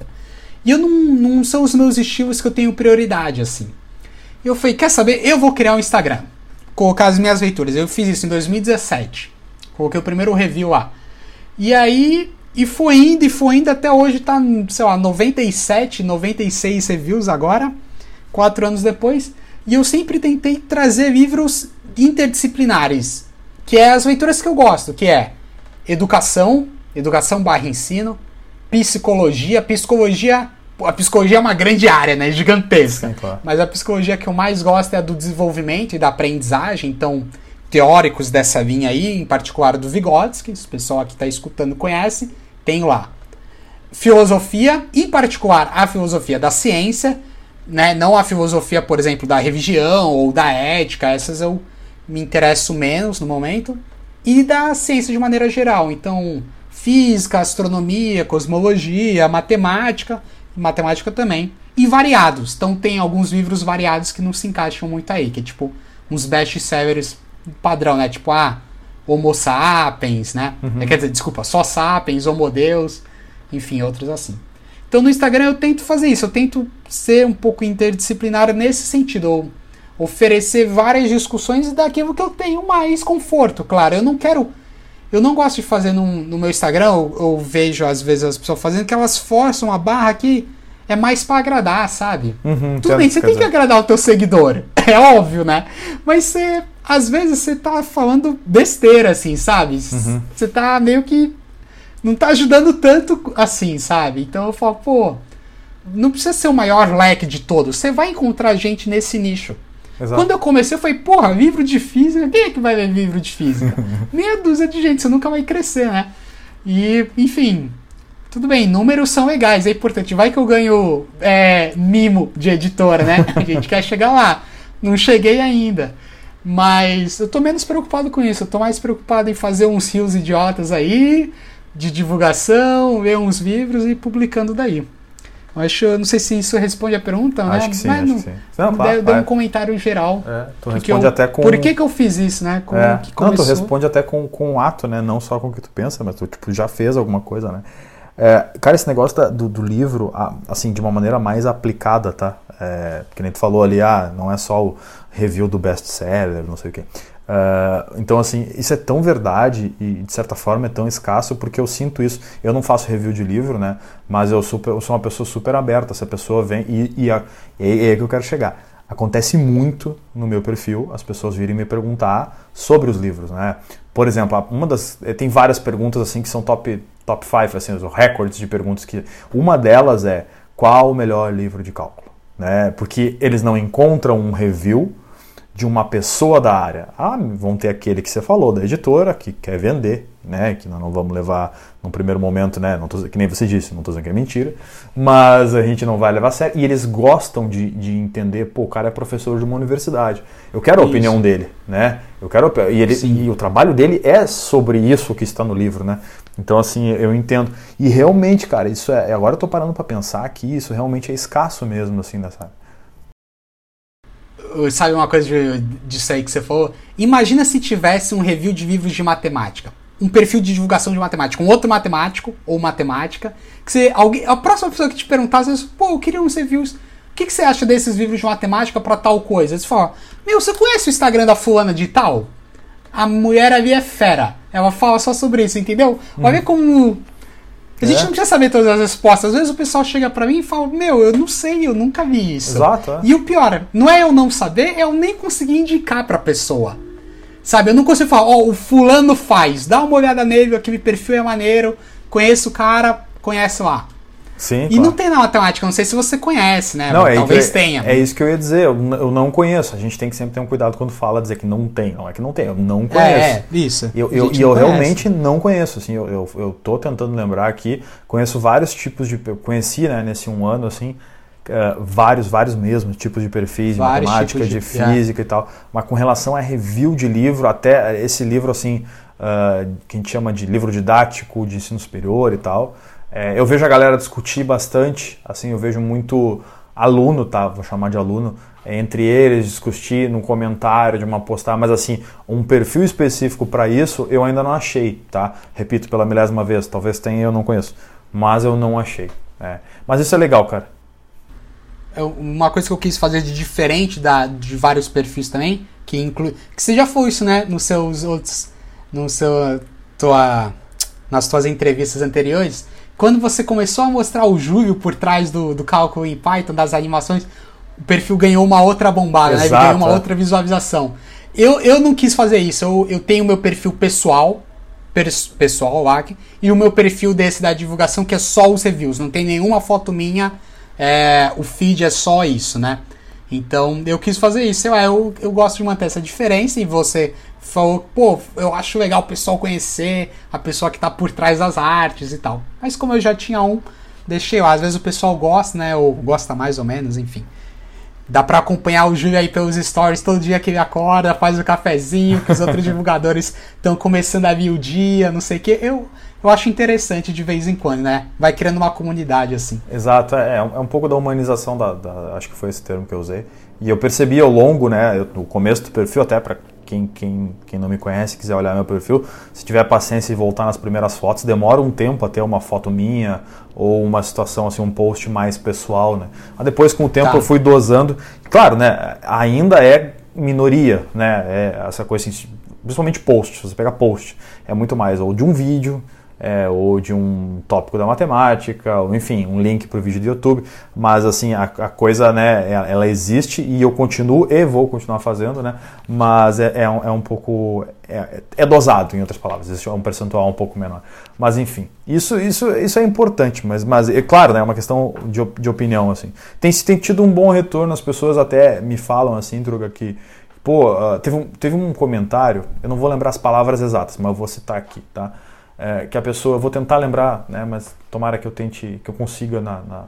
E eu não, não são os meus estilos que eu tenho prioridade, assim. Eu falei, quer saber? Eu vou criar um Instagram. Colocar as minhas leituras. Eu fiz isso em 2017. Coloquei o primeiro review lá. E aí, e foi indo, e foi indo até hoje, tá, sei lá, 97, 96 reviews agora, quatro anos depois. E eu sempre tentei trazer livros interdisciplinares, que é as leituras que eu gosto, que é educação, educação barra ensino, psicologia, psicologia, a psicologia é uma grande área, né, gigantesca. Sim, claro. Mas a psicologia que eu mais gosto é a do desenvolvimento e da aprendizagem, então teóricos dessa linha aí, em particular do Vygotsky, se o pessoal aqui está escutando conhece, tem lá. Filosofia, em particular a filosofia da ciência, né, não a filosofia, por exemplo, da religião ou da ética, essas eu me interesso menos no momento e da ciência de maneira geral. Então, física, astronomia, cosmologia, matemática, matemática também, e variados. Então tem alguns livros variados que não se encaixam muito aí, que é tipo uns best-sellers padrão, né? Tipo, ah, Homo sapiens, né? Uhum. Quer dizer, desculpa, só sapiens, Homo Deus, enfim, outros assim. Então no Instagram eu tento fazer isso, eu tento ser um pouco interdisciplinar nesse sentido, ou oferecer várias discussões daquilo que eu tenho mais conforto, claro. Eu não quero. Eu não gosto de fazer no, no meu Instagram, eu, eu, vejo às vezes as pessoas fazendo que elas forçam a barra que é mais para agradar, sabe? Uhum, Tudo bem, você tem que agradar o teu seguidor, é óbvio, né? Mas você, às vezes você tá falando besteira, assim, sabe? Uhum. Você tá meio que não tá ajudando tanto assim, sabe? Então eu falo, pô, não precisa ser o maior leque de todos. Você vai encontrar gente nesse nicho. Exato. Quando eu comecei, eu falei, porra, livro de física, quem é que vai ler livro de física? Meia dúzia de gente, você nunca vai crescer, né? E, enfim, tudo bem, números são legais, é importante. Vai que eu ganho é, mimo de editora, né? A gente quer chegar lá. Não cheguei ainda. Mas eu tô menos preocupado com isso. Eu tô mais preocupado em fazer uns rios idiotas aí, de divulgação, ler uns livros e publicando daí. Eu acho, não sei se isso responde a pergunta, acho né? Que sim, Mas acho não, que sim. Não, deu, um comentário geral. É, tu responde eu, até com... Por que, que eu fiz isso, né? Como é. que Não, tu responde até com, com um ato, né? Não só com o que tu pensa, mas tu tipo, já fez alguma coisa, né? É, cara, esse negócio da, do, do, livro, assim, de uma maneira mais aplicada, tá? É, que nem tu falou ali, ah, não é só o review do best-seller, não sei o quê. Uh, então, assim, isso é tão verdade e de certa forma é tão escasso porque eu sinto isso. Eu não faço review de livro, né? Mas eu, super, eu sou uma pessoa super aberta. Se a pessoa vem e, e, a, e é que eu quero chegar. Acontece muito no meu perfil as pessoas virem me perguntar sobre os livros, né? Por exemplo, uma das eh, tem várias perguntas assim que são top top 5, assim, os recordes de perguntas que uma delas é qual o melhor livro de cálculo, né? Porque eles não encontram um review de uma pessoa da área. Ah, vão ter aquele que você falou, da editora, que quer vender, né? Que nós não vamos levar num primeiro momento, né? Não tô, que nem você disse, não estou dizendo que é mentira, mas a gente não vai levar a sério. E eles gostam de, de entender, pô, o cara é professor de uma universidade. Eu quero a isso. opinião dele, né? Eu quero e, ele, e o trabalho dele é sobre isso que está no livro, né? Então, assim, eu entendo. E realmente, cara, isso é. Agora eu estou parando para pensar que isso realmente é escasso mesmo, assim, nessa área sabe uma coisa disso aí que você falou? Imagina se tivesse um review de livros de matemática. Um perfil de divulgação de matemática. Um outro matemático ou matemática. Que você, alguém, a próxima pessoa que te perguntasse, você, pô, eu queria uns reviews. O que, que você acha desses livros de matemática para tal coisa? Você fala, meu, você conhece o Instagram da fulana de tal? A mulher ali é fera. Ela fala só sobre isso, entendeu? Olha como a gente é. não precisa saber todas as respostas. Às vezes o pessoal chega para mim e fala: Meu, eu não sei, eu nunca vi isso. Exato. É. E o pior, não é eu não saber, é eu nem conseguir indicar pra pessoa. Sabe, eu não consigo falar: Ó, oh, o fulano faz, dá uma olhada nele, aquele perfil é maneiro, conheço o cara, conhece lá. Sim, e claro. não tem na matemática, não sei se você conhece, né? Não, é Talvez é, tenha. É isso que eu ia dizer, eu, eu, não conheço. A gente tem que sempre ter um cuidado quando fala, dizer que não tem. Não é que não tem, eu não conheço. É, é isso. E eu, eu, eu realmente não conheço, assim, eu, eu, eu tô tentando lembrar aqui, conheço vários tipos de... Eu conheci, né, nesse um ano, assim, Uh, vários, vários mesmos tipos de perfis de vários matemática, de, de, física é. e tal. Mas com relação a review de livro, até esse livro assim, uh, que a gente chama de livro didático de ensino superior e tal, é, eu vejo a galera discutir bastante, assim, eu vejo muito aluno, tá? Vou chamar de aluno, entre eles discutir num comentário de uma postar, mas assim, um perfil específico para isso eu ainda não achei, tá? Repito pela milésima vez, talvez tenha eu não conheço, mas eu não achei. É. Mas isso é legal, cara. É, uma coisa que eu quis fazer de diferente da, de vários perfis também, que inclui. Que você já foi isso, né? Nos seus outros. No seu. Tua, nas suas entrevistas anteriores quando você começou a mostrar o Júlio por trás do, do cálculo em Python, das animações, o perfil ganhou uma outra bombada, Exato, né? Ele ganhou uma é. outra visualização. Eu, eu não quis fazer isso. Eu, eu tenho meu perfil pessoal, pessoal lá, e o meu perfil desse da divulgação, que é só os reviews. Não tem nenhuma foto minha, é, o feed é só isso, né? Então eu quis fazer isso. Eu, eu, eu gosto de manter essa diferença e você falou, pô, eu acho legal o pessoal conhecer a pessoa que está por trás das artes e tal. Mas como eu já tinha um, deixei lá. Às vezes o pessoal gosta, né? Ou gosta mais ou menos, enfim. Dá pra acompanhar o Júlio aí pelos stories todo dia que ele acorda, faz o cafezinho, que os outros divulgadores estão começando a vir o dia, não sei o quê. Eu, eu acho interessante de vez em quando, né? Vai criando uma comunidade assim. Exato, é, é um pouco da humanização da, da, Acho que foi esse termo que eu usei. E eu percebi ao longo, né, no começo do perfil, até para quem, quem, quem não me conhece, quiser olhar meu perfil, se tiver paciência e voltar nas primeiras fotos, demora um tempo até uma foto minha ou uma situação assim, um post mais pessoal, né? Mas depois com o tempo tá. eu fui dosando. Claro, né, ainda é minoria, né? É essa coisa assim, principalmente post, você pegar post, é muito mais ou de um vídeo, é, ou de um tópico da matemática, ou enfim, um link para o vídeo do YouTube. Mas assim, a, a, coisa, né, é, ela existe e eu continuo e vou continuar fazendo, né? Mas é, é, um, é um pouco. É, é, dosado, em outras palavras, existe um percentual um pouco menor. Mas enfim, isso, isso, isso é importante, mas, mas é claro, né, é uma questão de, de opinião. assim. Tem, tem tido um bom retorno, as pessoas até me falam assim, Druga, que. Pô, uh, teve, um, teve um comentário, eu não vou lembrar as palavras exatas, mas eu vou citar aqui, tá? É, que a pessoa, eu vou tentar lembrar, né, mas tomara que eu tente, que eu consiga na, na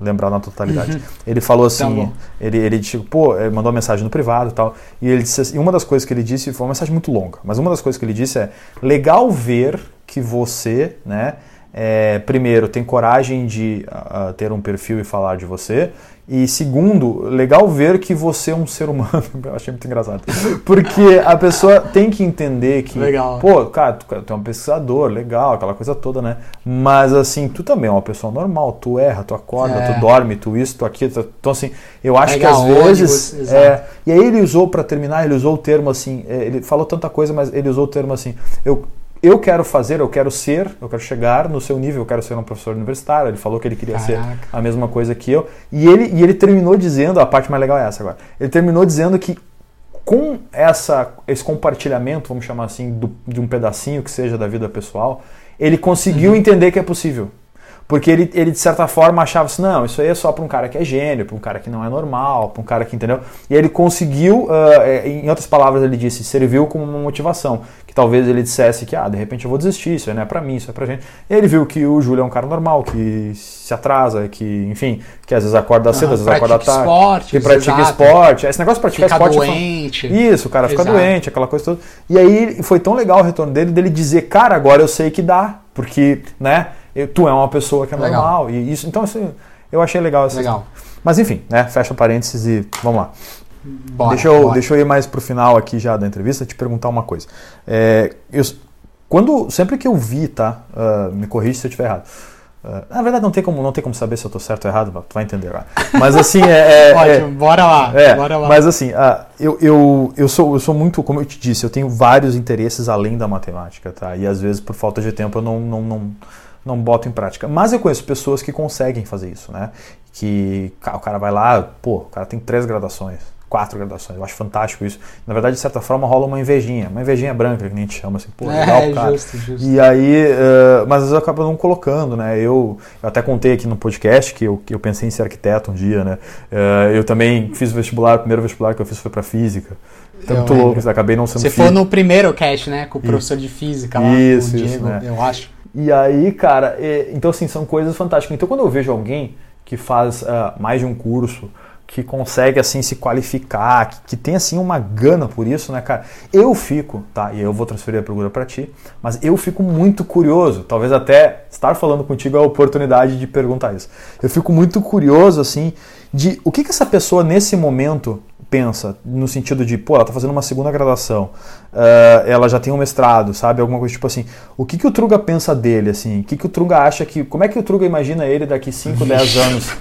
lembrar na totalidade. Uhum. Ele falou tá assim, tá ele, ele disse, pô, ele mandou uma mensagem no privado e tal, e ele disse assim, e uma das coisas que ele disse foi uma mensagem muito longa, mas uma das coisas que ele disse é legal ver que você, né, é, primeiro, tem coragem de uh, ter um perfil e falar de você. E segundo, legal ver que você é um ser humano. Eu achei muito engraçado. Porque a pessoa tem que entender que. Legal. Pô, cara, tu, tu é um pesquisador, legal, aquela coisa toda, né? Mas assim, tu também é uma pessoa normal. Tu erra, tu acorda, é. tu dorme, tu isso, tu aquilo. Tu... Então, assim, eu acho legal, que às vezes. é, e aí ele usou, para terminar, ele usou o termo assim. É, ele falou tanta coisa, mas ele usou o termo assim. Eu, eu quero fazer, eu quero ser, eu quero chegar no seu nível, eu quero ser um professor universitário. Ele falou que ele queria Caraca. ser a mesma coisa que eu. E ele, e ele terminou dizendo, a parte mais legal é essa agora. Ele terminou dizendo que com essa, esse compartilhamento, vamos chamar assim, do, de um pedacinho que seja da vida pessoal, ele conseguiu uhum. entender que é possível. Porque ele, ele, de certa forma, achava assim, não, isso aí é só para um cara que é gênio, para um cara que não é normal, para um cara que, entendeu? E ele conseguiu, uh, em outras palavras, ele disse, serviu como uma motivação. Que talvez ele dissesse que, ah, de repente eu vou desistir, isso não é para mim, isso é pra gente. E ele viu que o Júlio é um cara normal, que se atrasa, que, enfim, que às vezes acorda cedo, às vezes acorda tarde. Esporte, que pratica exato. esporte. Esse negócio de praticar fica esporte. doente. Isso, o cara fica exato. doente, aquela coisa toda. E aí foi tão legal o retorno dele, dele dizer, cara, agora eu sei que dá. Porque, né? Tu é uma pessoa que é legal. normal. E isso, então, assim, eu achei legal. Essa legal. Mas enfim, né? Fecha parênteses e vamos lá. Bora, deixa, eu, bora. deixa eu ir mais pro final aqui já da entrevista te perguntar uma coisa. É, eu, quando, sempre que eu vi, tá? Uh, me corrija se eu estiver errado. Uh, na verdade, não tem, como, não tem como saber se eu estou certo ou errado, tu vai entender agora. Mas assim, é. é Ótimo, é, bora lá, é, bora lá. Mas assim, uh, eu, eu, eu, sou, eu sou muito, como eu te disse, eu tenho vários interesses além da matemática, tá? E às vezes, por falta de tempo, eu não, não, não não boto em prática. Mas eu conheço pessoas que conseguem fazer isso, né? Que o cara vai lá, pô, o cara tem três graduações, quatro graduações. Eu acho fantástico isso. Na verdade, de certa forma, rola uma invejinha, uma invejinha branca, que nem a gente chama assim, pô, é, legal, cara. Justo, justo. E aí, uh, mas às vezes eu acabo não colocando, né? Eu, eu, até contei aqui no podcast que eu, que eu pensei em ser arquiteto um dia, né? Uh, eu também fiz o vestibular, o primeiro vestibular que eu fiz foi para física. Tanto louco, acabei não sendo Você foi no primeiro cast, né? Com o professor de física lá, isso, o Diego, isso, né? eu acho. E aí, cara, é, então assim, são coisas fantásticas. Então quando eu vejo alguém que faz uh, mais de um curso, que consegue assim se qualificar, que, que, tem assim uma gana por isso, né, cara? Eu fico, tá? E eu vou transferir a pergunta para ti, mas eu fico muito curioso, talvez até estar falando contigo é a oportunidade de perguntar isso. Eu fico muito curioso assim de o que que essa pessoa nesse momento pensa, no sentido de, pô, ela tá fazendo uma segunda graduação, uh, ela já tem um mestrado, sabe? Alguma coisa tipo assim. O que, que o Truga pensa dele, assim? O que, que o Truga acha que. Como é que o Truga imagina ele daqui 5, 10 anos?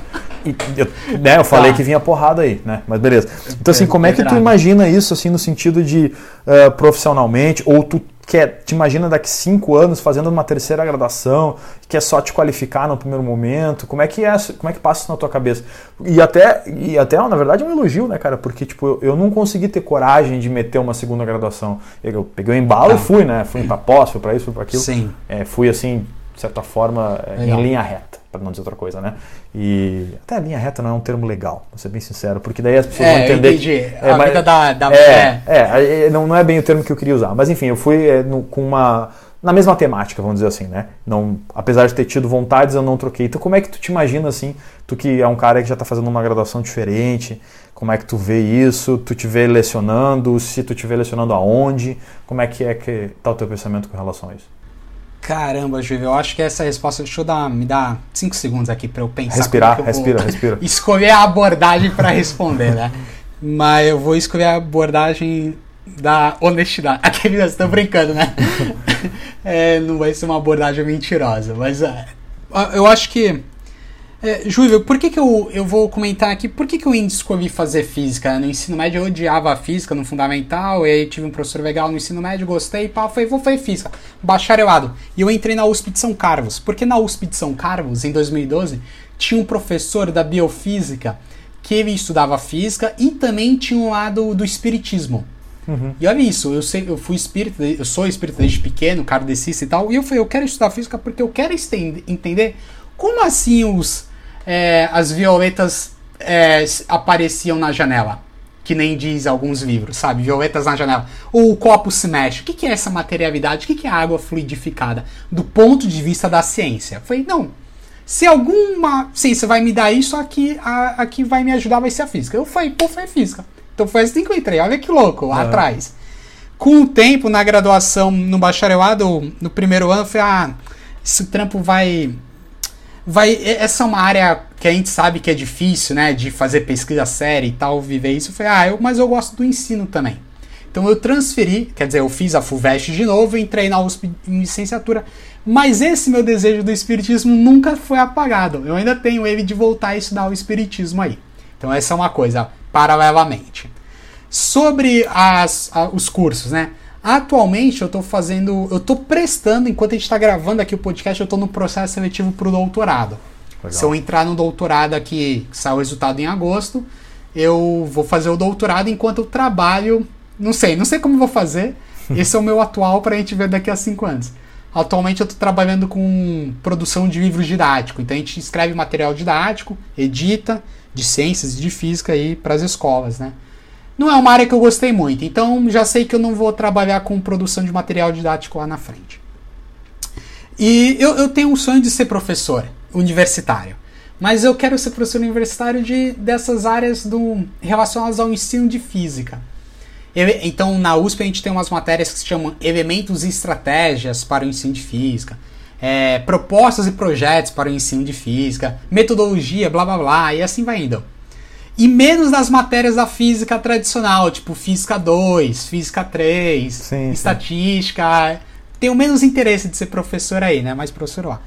E, eu, né, eu falei tá. que vinha porrada aí, né? Mas beleza. Então, assim, como é que tu imagina isso, assim, no sentido de uh, profissionalmente, ou tu quer, te imagina daqui cinco anos fazendo uma terceira graduação, quer só te qualificar no primeiro momento, como é que é, como é que passa isso na tua cabeça? E até, e até na verdade é um elogio, né, cara? Porque tipo, eu, eu não consegui ter coragem de meter uma segunda graduação. Eu peguei o embalo ah. e fui, né? Fui para pós, fui para isso, fui para aquilo. Sim. É, fui assim, de certa forma, é, em linha reta para não dizer outra coisa, né? E até a linha reta não é um termo legal, vou ser bem sincero, porque daí as pessoas é, vão entender. Entendi. É, a mas, vida da, da é, é. é, não, não é bem o termo que eu queria usar, mas enfim, eu fui é, no, com uma na mesma temática, vamos dizer assim, né? Não, apesar de ter tido vontades, eu não troquei. Então, como é que tu te imagina assim, tu que é um cara que já está fazendo uma graduação diferente, como é que tu vê isso? Tu te vê lecionando? Se tu te vê lecionando aonde? Como é que é que tá o teu pensamento com relação a isso? Caramba, Júlio, eu acho que essa resposta. Deixa eu dar, me dar 5 segundos aqui para eu pensar. Respirar, é respira, respira. Escolher a abordagem para responder, né? Mas eu vou escolher a abordagem da honestidade. Aquele nós estamos brincando, né? é, não vai ser uma abordagem mentirosa, mas é, eu acho que. É, Júlio, por que, que eu, eu vou comentar aqui? Por que, que eu escolhi fazer física? No ensino médio eu odiava a física no fundamental, e aí tive um professor legal no ensino médio, gostei, pá, falei, vou fazer física, bacharelado. E eu entrei na USP de São Carlos, porque na USP de São Carlos, em 2012, tinha um professor da biofísica que ele estudava física e também tinha um lado do espiritismo. Uhum. E olha isso, eu, sei, eu fui espírita, eu sou espírita desde pequeno, kardecista e tal, e eu falei, eu quero estudar física porque eu quero entender como assim os, é, as violetas é, apareciam na janela. Que nem diz alguns livros, sabe? Violetas na janela. Ou o copo se mexe. O que é essa materialidade? O que é a água fluidificada? Do ponto de vista da ciência. Eu falei, não. Se alguma ciência vai me dar isso, aqui, a, aqui vai me ajudar, vai ser a física. Eu falei, pô, foi física. Então foi assim que eu entrei. Olha que louco, lá atrás. Com o tempo, na graduação, no bacharelado, no primeiro ano, eu falei, ah, esse trampo vai. Vai. Essa é uma área que a gente sabe que é difícil, né? De fazer pesquisa séria e tal, viver isso. Eu falei, ah, eu, mas eu gosto do ensino também. Então eu transferi, quer dizer, eu fiz a FUVEST de novo, entrei na USP em licenciatura. Mas esse meu desejo do espiritismo nunca foi apagado. Eu ainda tenho ele de voltar a estudar o espiritismo aí. Então essa é uma coisa paralelamente. Sobre as, a, os cursos, né? Atualmente eu estou fazendo, eu estou prestando, enquanto a gente está gravando aqui o podcast, eu estou no processo seletivo para o doutorado. Legal. Se eu entrar no doutorado aqui, que sai o resultado em agosto, eu vou fazer o doutorado enquanto eu trabalho. Não sei, não sei como vou fazer. Esse é o meu atual para a gente ver daqui a cinco anos. Atualmente eu estou trabalhando com produção de livros didáticos. Então a gente escreve material didático, edita de ciências e de física aí para as escolas, né? Não é uma área que eu gostei muito, então já sei que eu não vou trabalhar com produção de material didático lá na frente. E eu, eu tenho um sonho de ser professor universitário, mas eu quero ser professor universitário de, dessas áreas do, relacionadas ao ensino de física. então, na USP a gente tem umas matérias que se chamam Elementos e Estratégias para o Ensino de Física é, propostas e projetos para o ensino de física, metodologia, blá blá blá, e assim vai indo. E menos das matérias da física tradicional, tipo física 2, física 3, sim, estatística. Sim. Tenho menos interesse de ser professor aí, né? Mais professor lá.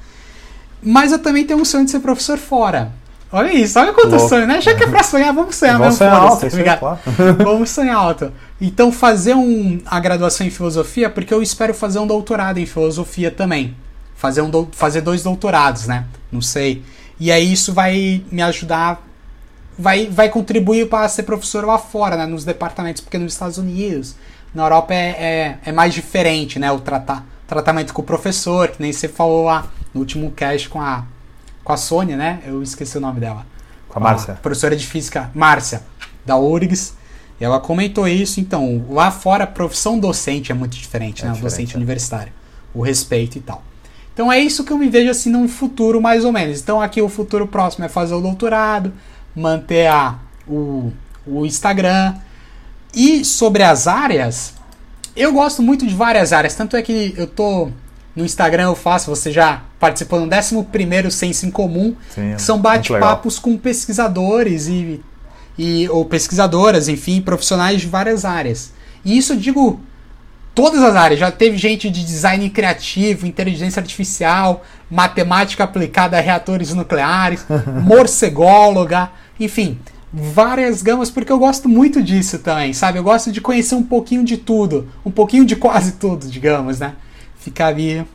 Mas eu também tenho um sonho de ser professor fora. Olha isso, olha quanto Louco. sonho, né? Já que é pra sonhar, vamos sonhar vamos mesmo. Sonhar alto, tá claro. vamos sonhar alto. Então, fazer um, a graduação em filosofia, porque eu espero fazer um doutorado em filosofia também fazer, um fazer dois doutorados, né? Não sei. E aí isso vai me ajudar, vai, vai contribuir para ser professor lá fora, né? Nos departamentos, porque nos Estados Unidos, na Europa é, é, é mais diferente, né? O tratar, tratamento com o professor, que nem você falou lá no último cast com a, com a Sônia, né? Eu esqueci o nome dela. Com a Márcia. Professora de física, Márcia, da URGS. E ela comentou isso, então, lá fora a profissão docente é muito diferente, é né? Diferente, docente é. universitário. O respeito e tal. Então é isso que eu me vejo assim num futuro mais ou menos. Então aqui o futuro próximo é fazer o doutorado, manter a, o, o Instagram. E sobre as áreas, eu gosto muito de várias áreas. Tanto é que eu tô no Instagram, eu faço, você já participou no 11 Senso em Comum, Sim, que são bate-papos com pesquisadores e, e ou pesquisadoras, enfim, profissionais de várias áreas. E isso eu digo todas as áreas. Já teve gente de design criativo, inteligência artificial, matemática aplicada a reatores nucleares, morcególoga, enfim, várias gamas, porque eu gosto muito disso também, sabe? Eu gosto de conhecer um pouquinho de tudo, um pouquinho de quase tudo, digamos, né? Ficar ali.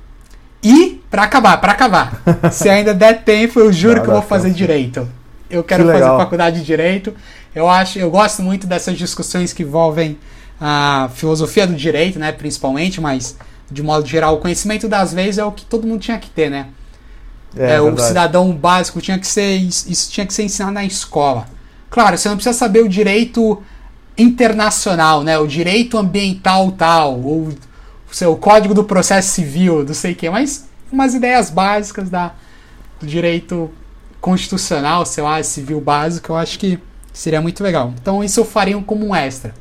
E, para acabar, para acabar, se ainda der tempo, eu juro Não, que eu vou fazer tempo. direito. Eu quero que fazer faculdade de direito. Eu acho, eu gosto muito dessas discussões que envolvem a filosofia do direito, né, principalmente, mas de modo geral, o conhecimento das leis é o que todo mundo tinha que ter, né? É, é o cidadão básico tinha que ser isso tinha que ser ensinado na escola. Claro, você não precisa saber o direito internacional, né? O direito ambiental tal ou seu código do processo civil, não sei o que, mas umas ideias básicas da, do direito constitucional, sei lá, civil básico, eu acho que seria muito legal. Então isso eu faria como um extra,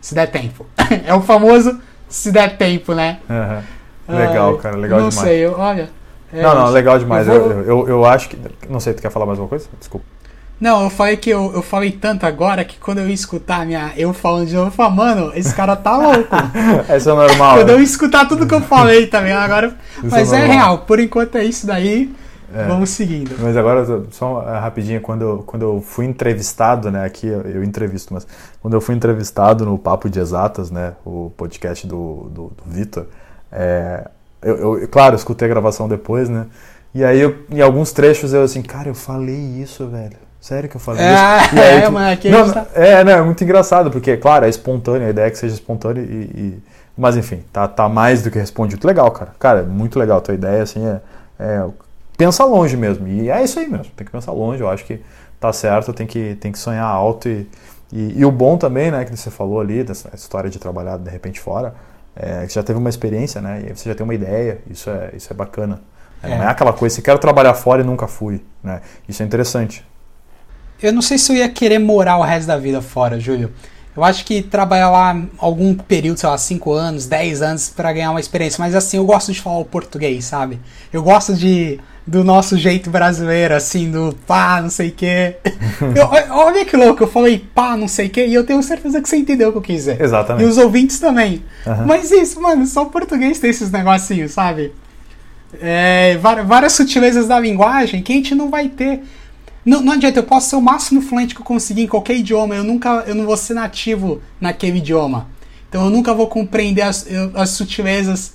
se der tempo. é o famoso se der tempo, né? Uhum. Legal, cara, legal não demais. Não sei, eu, olha. É, não, não, legal demais. Eu, vou... eu, eu, eu, acho que. Não sei, tu quer falar mais uma coisa? Desculpa. Não, eu falei que eu, eu falei tanto agora que quando eu ia escutar minha, eu falando de novo, eu falo, mano, esse cara tá louco. Isso é normal. quando né? eu ia escutar tudo que eu falei também, agora. Isso mas é, é, real, por enquanto é isso daí. É. Vamos seguindo. Mas agora, só rapidinho, quando eu, quando eu fui entrevistado, né? Aqui eu, eu entrevisto, mas quando eu fui entrevistado no Papo de Exatas, né? O podcast do, do, do Vitor, é, eu, eu, claro, eu escutei a gravação depois, né? E aí, eu, em alguns trechos, eu assim, cara, eu falei isso, velho. Sério que eu falei é, isso? E aí, é, tu... mas aqui não, tá... É, não, é muito engraçado, porque, claro, é espontâneo, a ideia é que seja espontâneo e... e... Mas enfim, tá, tá mais do que respondido. Legal, cara. Cara, é muito legal a tua ideia, assim, é, é pensa longe mesmo. E é isso aí mesmo, tem que pensar longe. Eu acho que tá certo, tem que, tem que sonhar alto. E, e, e o bom também, né, que você falou ali, dessa história de trabalhar de repente fora, é você já teve uma experiência, né, e você já tem uma ideia, isso é, isso é bacana. É. Não é aquela coisa, se quero trabalhar fora e nunca fui, né, isso é interessante. Eu não sei se eu ia querer morar o resto da vida fora, Júlio. Eu acho que trabalhar lá algum período, sei lá, 5 anos, 10 anos para ganhar uma experiência, mas assim, eu gosto de falar o português, sabe? Eu gosto de do nosso jeito brasileiro, assim, do pá, não sei o quê. Eu, olha que louco, eu falei pá, não sei o quê, e eu tenho certeza que você entendeu o que eu quis dizer. Exatamente. E os ouvintes também. Uhum. Mas isso, mano, só o português tem esses negocinhos, sabe? É, várias sutilezas da linguagem que a gente não vai ter. Não, não adianta, eu posso ser o máximo fluente que eu conseguir em qualquer idioma, eu nunca eu não vou ser nativo naquele idioma. Então eu nunca vou compreender as, as sutilezas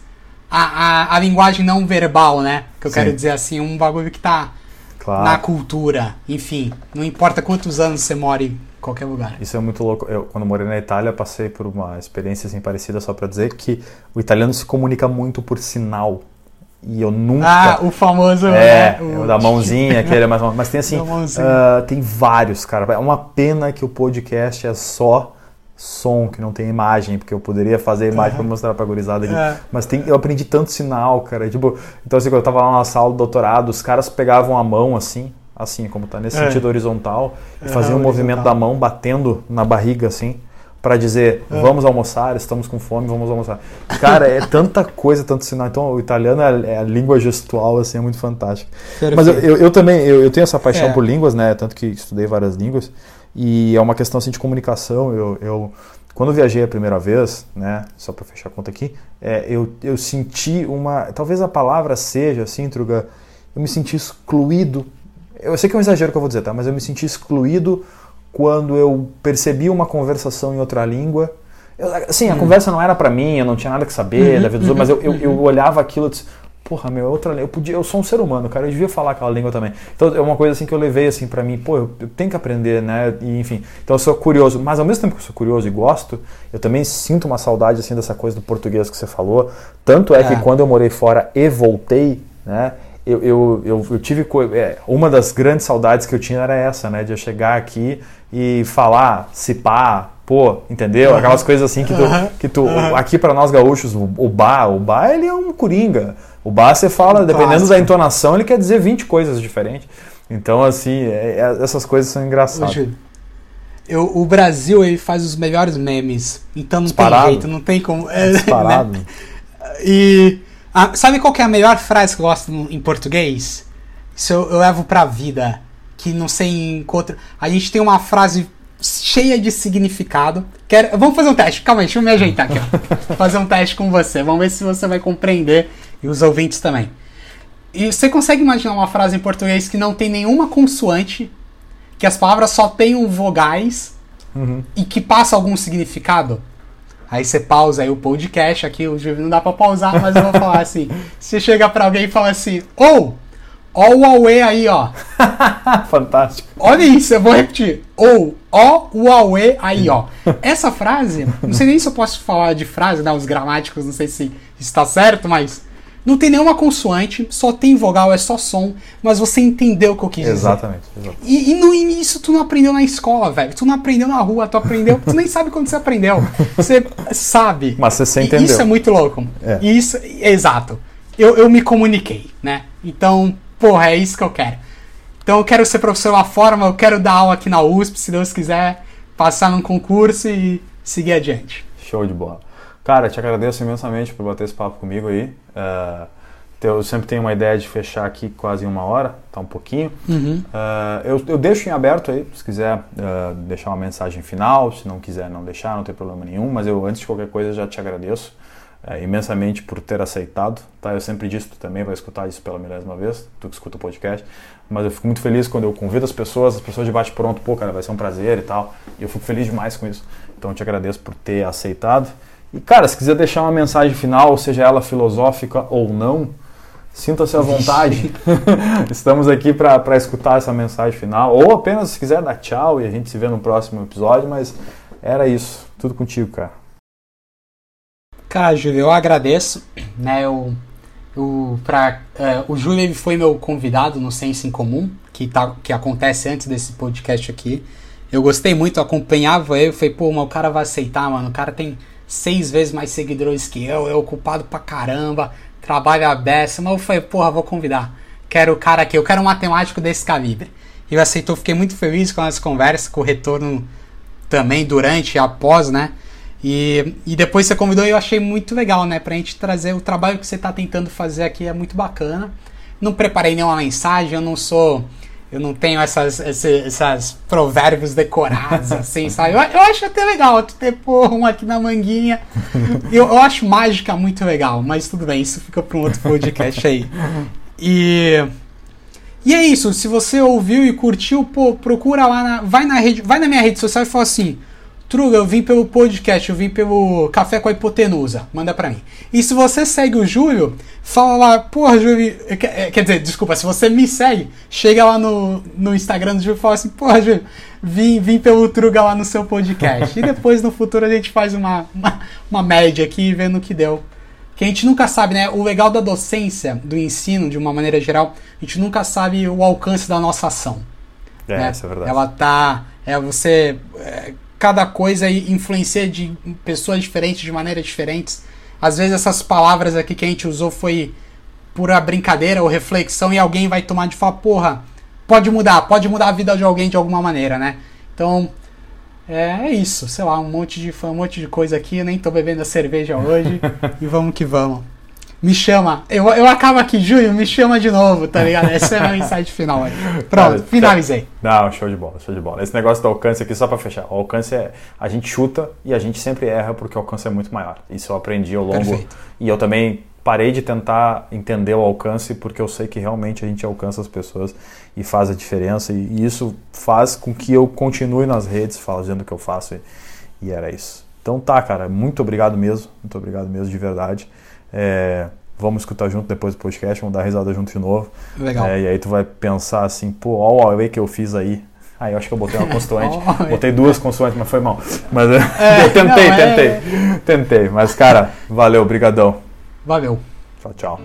a, a, a linguagem não verbal, né? Que eu Sim. quero dizer assim, um bagulho que tá claro. na cultura. Enfim, não importa quantos anos você mora em qualquer lugar. Isso é muito louco. Eu, quando morei na Itália, passei por uma experiência assim, parecida, só para dizer que o italiano se comunica muito por sinal. E eu nunca. Ah, o famoso. É, né? o da mãozinha, aquele é mais. Mas tem assim. Uh, tem vários, cara. É uma pena que o podcast é só som, que não tem imagem, porque eu poderia fazer imagem uhum. para mostrar pra gurizada ali. É. Mas tem, eu aprendi tanto sinal, cara. Tipo, então assim, quando eu tava lá na sala do doutorado, os caras pegavam a mão assim, assim, como tá nesse é. sentido horizontal, e faziam um movimento da mão batendo na barriga assim, para dizer, é. vamos almoçar, estamos com fome, vamos almoçar. Cara, é tanta coisa, tanto sinal. Então, o italiano é, é a língua gestual, assim, é muito fantástico. Perfeito. Mas eu, eu, eu também, eu, eu, tenho essa paixão é. por línguas, né? Tanto que estudei várias línguas. E é uma questão assim, de comunicação. Eu, eu, quando eu viajei a primeira vez, né, só para fechar a conta aqui, é, eu, eu senti uma. Talvez a palavra seja assim, Truga, eu me senti excluído. Eu sei que é um exagero que eu vou dizer, tá? Mas eu me senti excluído quando eu percebi uma conversação em outra língua. Eu, assim, a hum. conversa não era para mim, eu não tinha nada que saber uhum, da vida dos outros, mas eu, eu, eu uhum. olhava aquilo e disse, porra, meu, é outra eu podia, eu sou um ser humano, cara, eu devia falar aquela língua também. Então é uma coisa assim que eu levei assim para mim, pô, eu, eu, tenho que aprender, né? E, enfim, então eu sou curioso, mas ao mesmo tempo que eu sou curioso e gosto, eu também sinto uma saudade assim dessa coisa do português que você falou. Tanto é, é. que quando eu morei fora e voltei, né? Eu, eu, eu, eu tive é, uma das grandes saudades que eu tinha era essa, né? De eu chegar aqui e falar, se pá, pô, entendeu? Aquelas coisas assim que tu, que tu aqui para nós gaúchos, o, o bar, o bar ele é um coringa. O bar você fala, dependendo da entonação, ele quer dizer 20 coisas diferentes. Então, assim, é, é, essas coisas são engraçadas. eu, o Brasil ele faz os melhores memes, então não Disparado. tem jeito, não tem como. É, Disparado. Né? E a, sabe qual é a melhor frase que eu gosto em português? Isso eu, eu levo pra vida, que não sei encontro. A gente tem uma frase cheia de significado. Quero, vamos fazer um teste, calma aí, deixa eu me ajeitar aqui. Ó. fazer um teste com você, vamos ver se você vai compreender e os ouvintes também. E você consegue imaginar uma frase em português que não tem nenhuma consoante, que as palavras só tenham vogais uhum. e que passa algum significado? Aí você pausa aí o podcast aqui, o não dá pra pausar, mas eu vou falar assim. Você chega pra alguém e fala assim, ou, ó o Huawei aí, ó. Fantástico. Olha isso, eu vou repetir. Ou, ó o Huawei aí, ó. Essa frase, não sei nem se eu posso falar de frase, né, os gramáticos, não sei se está certo, mas Não tem nenhuma consoante, só tem vogal, é só som, mas você entendeu o que eu quis exatamente, dizer. Exatamente. E, e no início tu não aprendeu na escola, velho. Tu não aprendeu na rua, tu aprendeu. tu nem sabe quando você aprendeu. Você sabe. Mas você entendeu. isso é muito louco. É. Isso, exato. Eu, eu me comuniquei, né? Então, porra, é isso que eu quero. Então eu quero ser professor lá fora, mas eu quero dar aula aqui na USP, se Deus quiser, passar num concurso e seguir adiante. Show de bola. Cara, te agradeço imensamente por bater esse papo comigo aí. Uh, eu sempre tenho uma ideia de fechar aqui quase uma hora, tá um pouquinho. Uhum. Uh, eu, eu, deixo em aberto aí, se quiser uh, deixar uma mensagem final, se não quiser não deixar, não tem problema nenhum, mas eu antes de qualquer coisa já te agradeço uh, imensamente por ter aceitado, tá? Eu sempre disse, tu também vai escutar isso pela milésima vez, tu que escuta o podcast, mas eu fico muito feliz quando eu convido as pessoas, as pessoas de bate pronto, pô, cara, vai ser um prazer e tal, e eu fico feliz demais com isso. Então eu te agradeço por ter aceitado. E, cara, se quiser deixar uma mensagem final, seja ela filosófica ou não, sinta-se à vontade. Estamos aqui para escutar essa mensagem final. Ou apenas, se quiser, dar tchau e a gente se vê no próximo episódio. Mas era isso. Tudo contigo, cara. Cara, Júlio, eu agradeço. Né, eu, eu, pra, é, o Júlio ele foi meu convidado no Senso em Comum, que, tá, que acontece antes desse podcast aqui. Eu gostei muito, eu acompanhava ele. Falei, pô, mas o cara vai aceitar, mano. O cara tem seis vezes mais seguidores que eu, é ocupado pra caramba, trabalha a beça, mas eu falei, porra, vou convidar. Quero o cara aqui, eu quero um matemático desse calibre. E ele aceitou, fiquei muito feliz com essa conversa, com o retorno também durante e após, né? E, e depois você convidou e eu achei muito legal, né? Pra gente trazer o trabalho que você tá tentando fazer aqui, é muito bacana. Não preparei nenhuma mensagem, eu não sou eu não tenho essas, essas, essas provérbios decorados, assim, sabe? Eu, eu, acho até legal tu ter porra um aqui na manguinha. Eu, eu acho mágica muito legal, mas tudo bem, isso fica para um outro podcast aí. E. E é isso, se você ouviu e curtiu, pô, procura lá na. Vai na rede. Vai na minha rede social e fala assim. Truga, eu vim pelo podcast, eu vim pelo Café com a Hipotenusa. Manda pra mim. E se você segue o Júlio, fala lá, porra, Júlio. Quer, quer dizer, desculpa, se você me segue, chega lá no, no Instagram do Júlio e fala assim, porra, Júlio, vim, vim pelo Truga lá no seu podcast. e depois no futuro a gente faz uma, uma, uma média aqui vendo o que deu. Que a gente nunca sabe, né? O legal da docência, do ensino, de uma maneira geral, a gente nunca sabe o alcance da nossa ação. É, né? isso é verdade. Ela tá. É, você. É, cada coisa influencia de pessoas diferentes, de maneiras diferentes. Às vezes essas palavras aqui que a gente usou foi pura brincadeira ou reflexão e alguém vai tomar de falar, porra, pode mudar, pode mudar a vida de alguém de alguma maneira, né? Então, é, é isso, sei lá, um monte de um monte de coisa aqui, eu nem tô bebendo a cerveja hoje e vamos que vamos me chama. Eu, eu acabo aqui, Júlio, me chama de novo, tá ligado? Essa é a minha mensagem final aí. Pronto, finalizei. Não, show de bola, show de bola. Esse negócio do alcance aqui, só pra fechar. O alcance é. A gente chuta e a gente sempre erra porque o alcance é muito maior. Isso eu aprendi ao longo. Perfeito. E eu também parei de tentar entender o alcance porque eu sei que realmente a gente alcança as pessoas e faz a diferença. E, isso faz com que eu continue nas redes fazendo o que eu faço. E, e era isso. Então tá, cara, muito obrigado mesmo. Muito obrigado mesmo, de verdade. É, vamos escutar junto depois do podcast, vamos dar risada junto de novo. Legal. É, e aí tu vai pensar assim, pô, olha o Huawei que eu fiz aí. Aí ah, eu acho que eu botei uma consoante. botei duas consoantes, mas foi mal. Mas é, eu tentei, não, tentei. É... Tentei. Mas, cara, valeu, brigadão. Valeu. Tchau, tchau.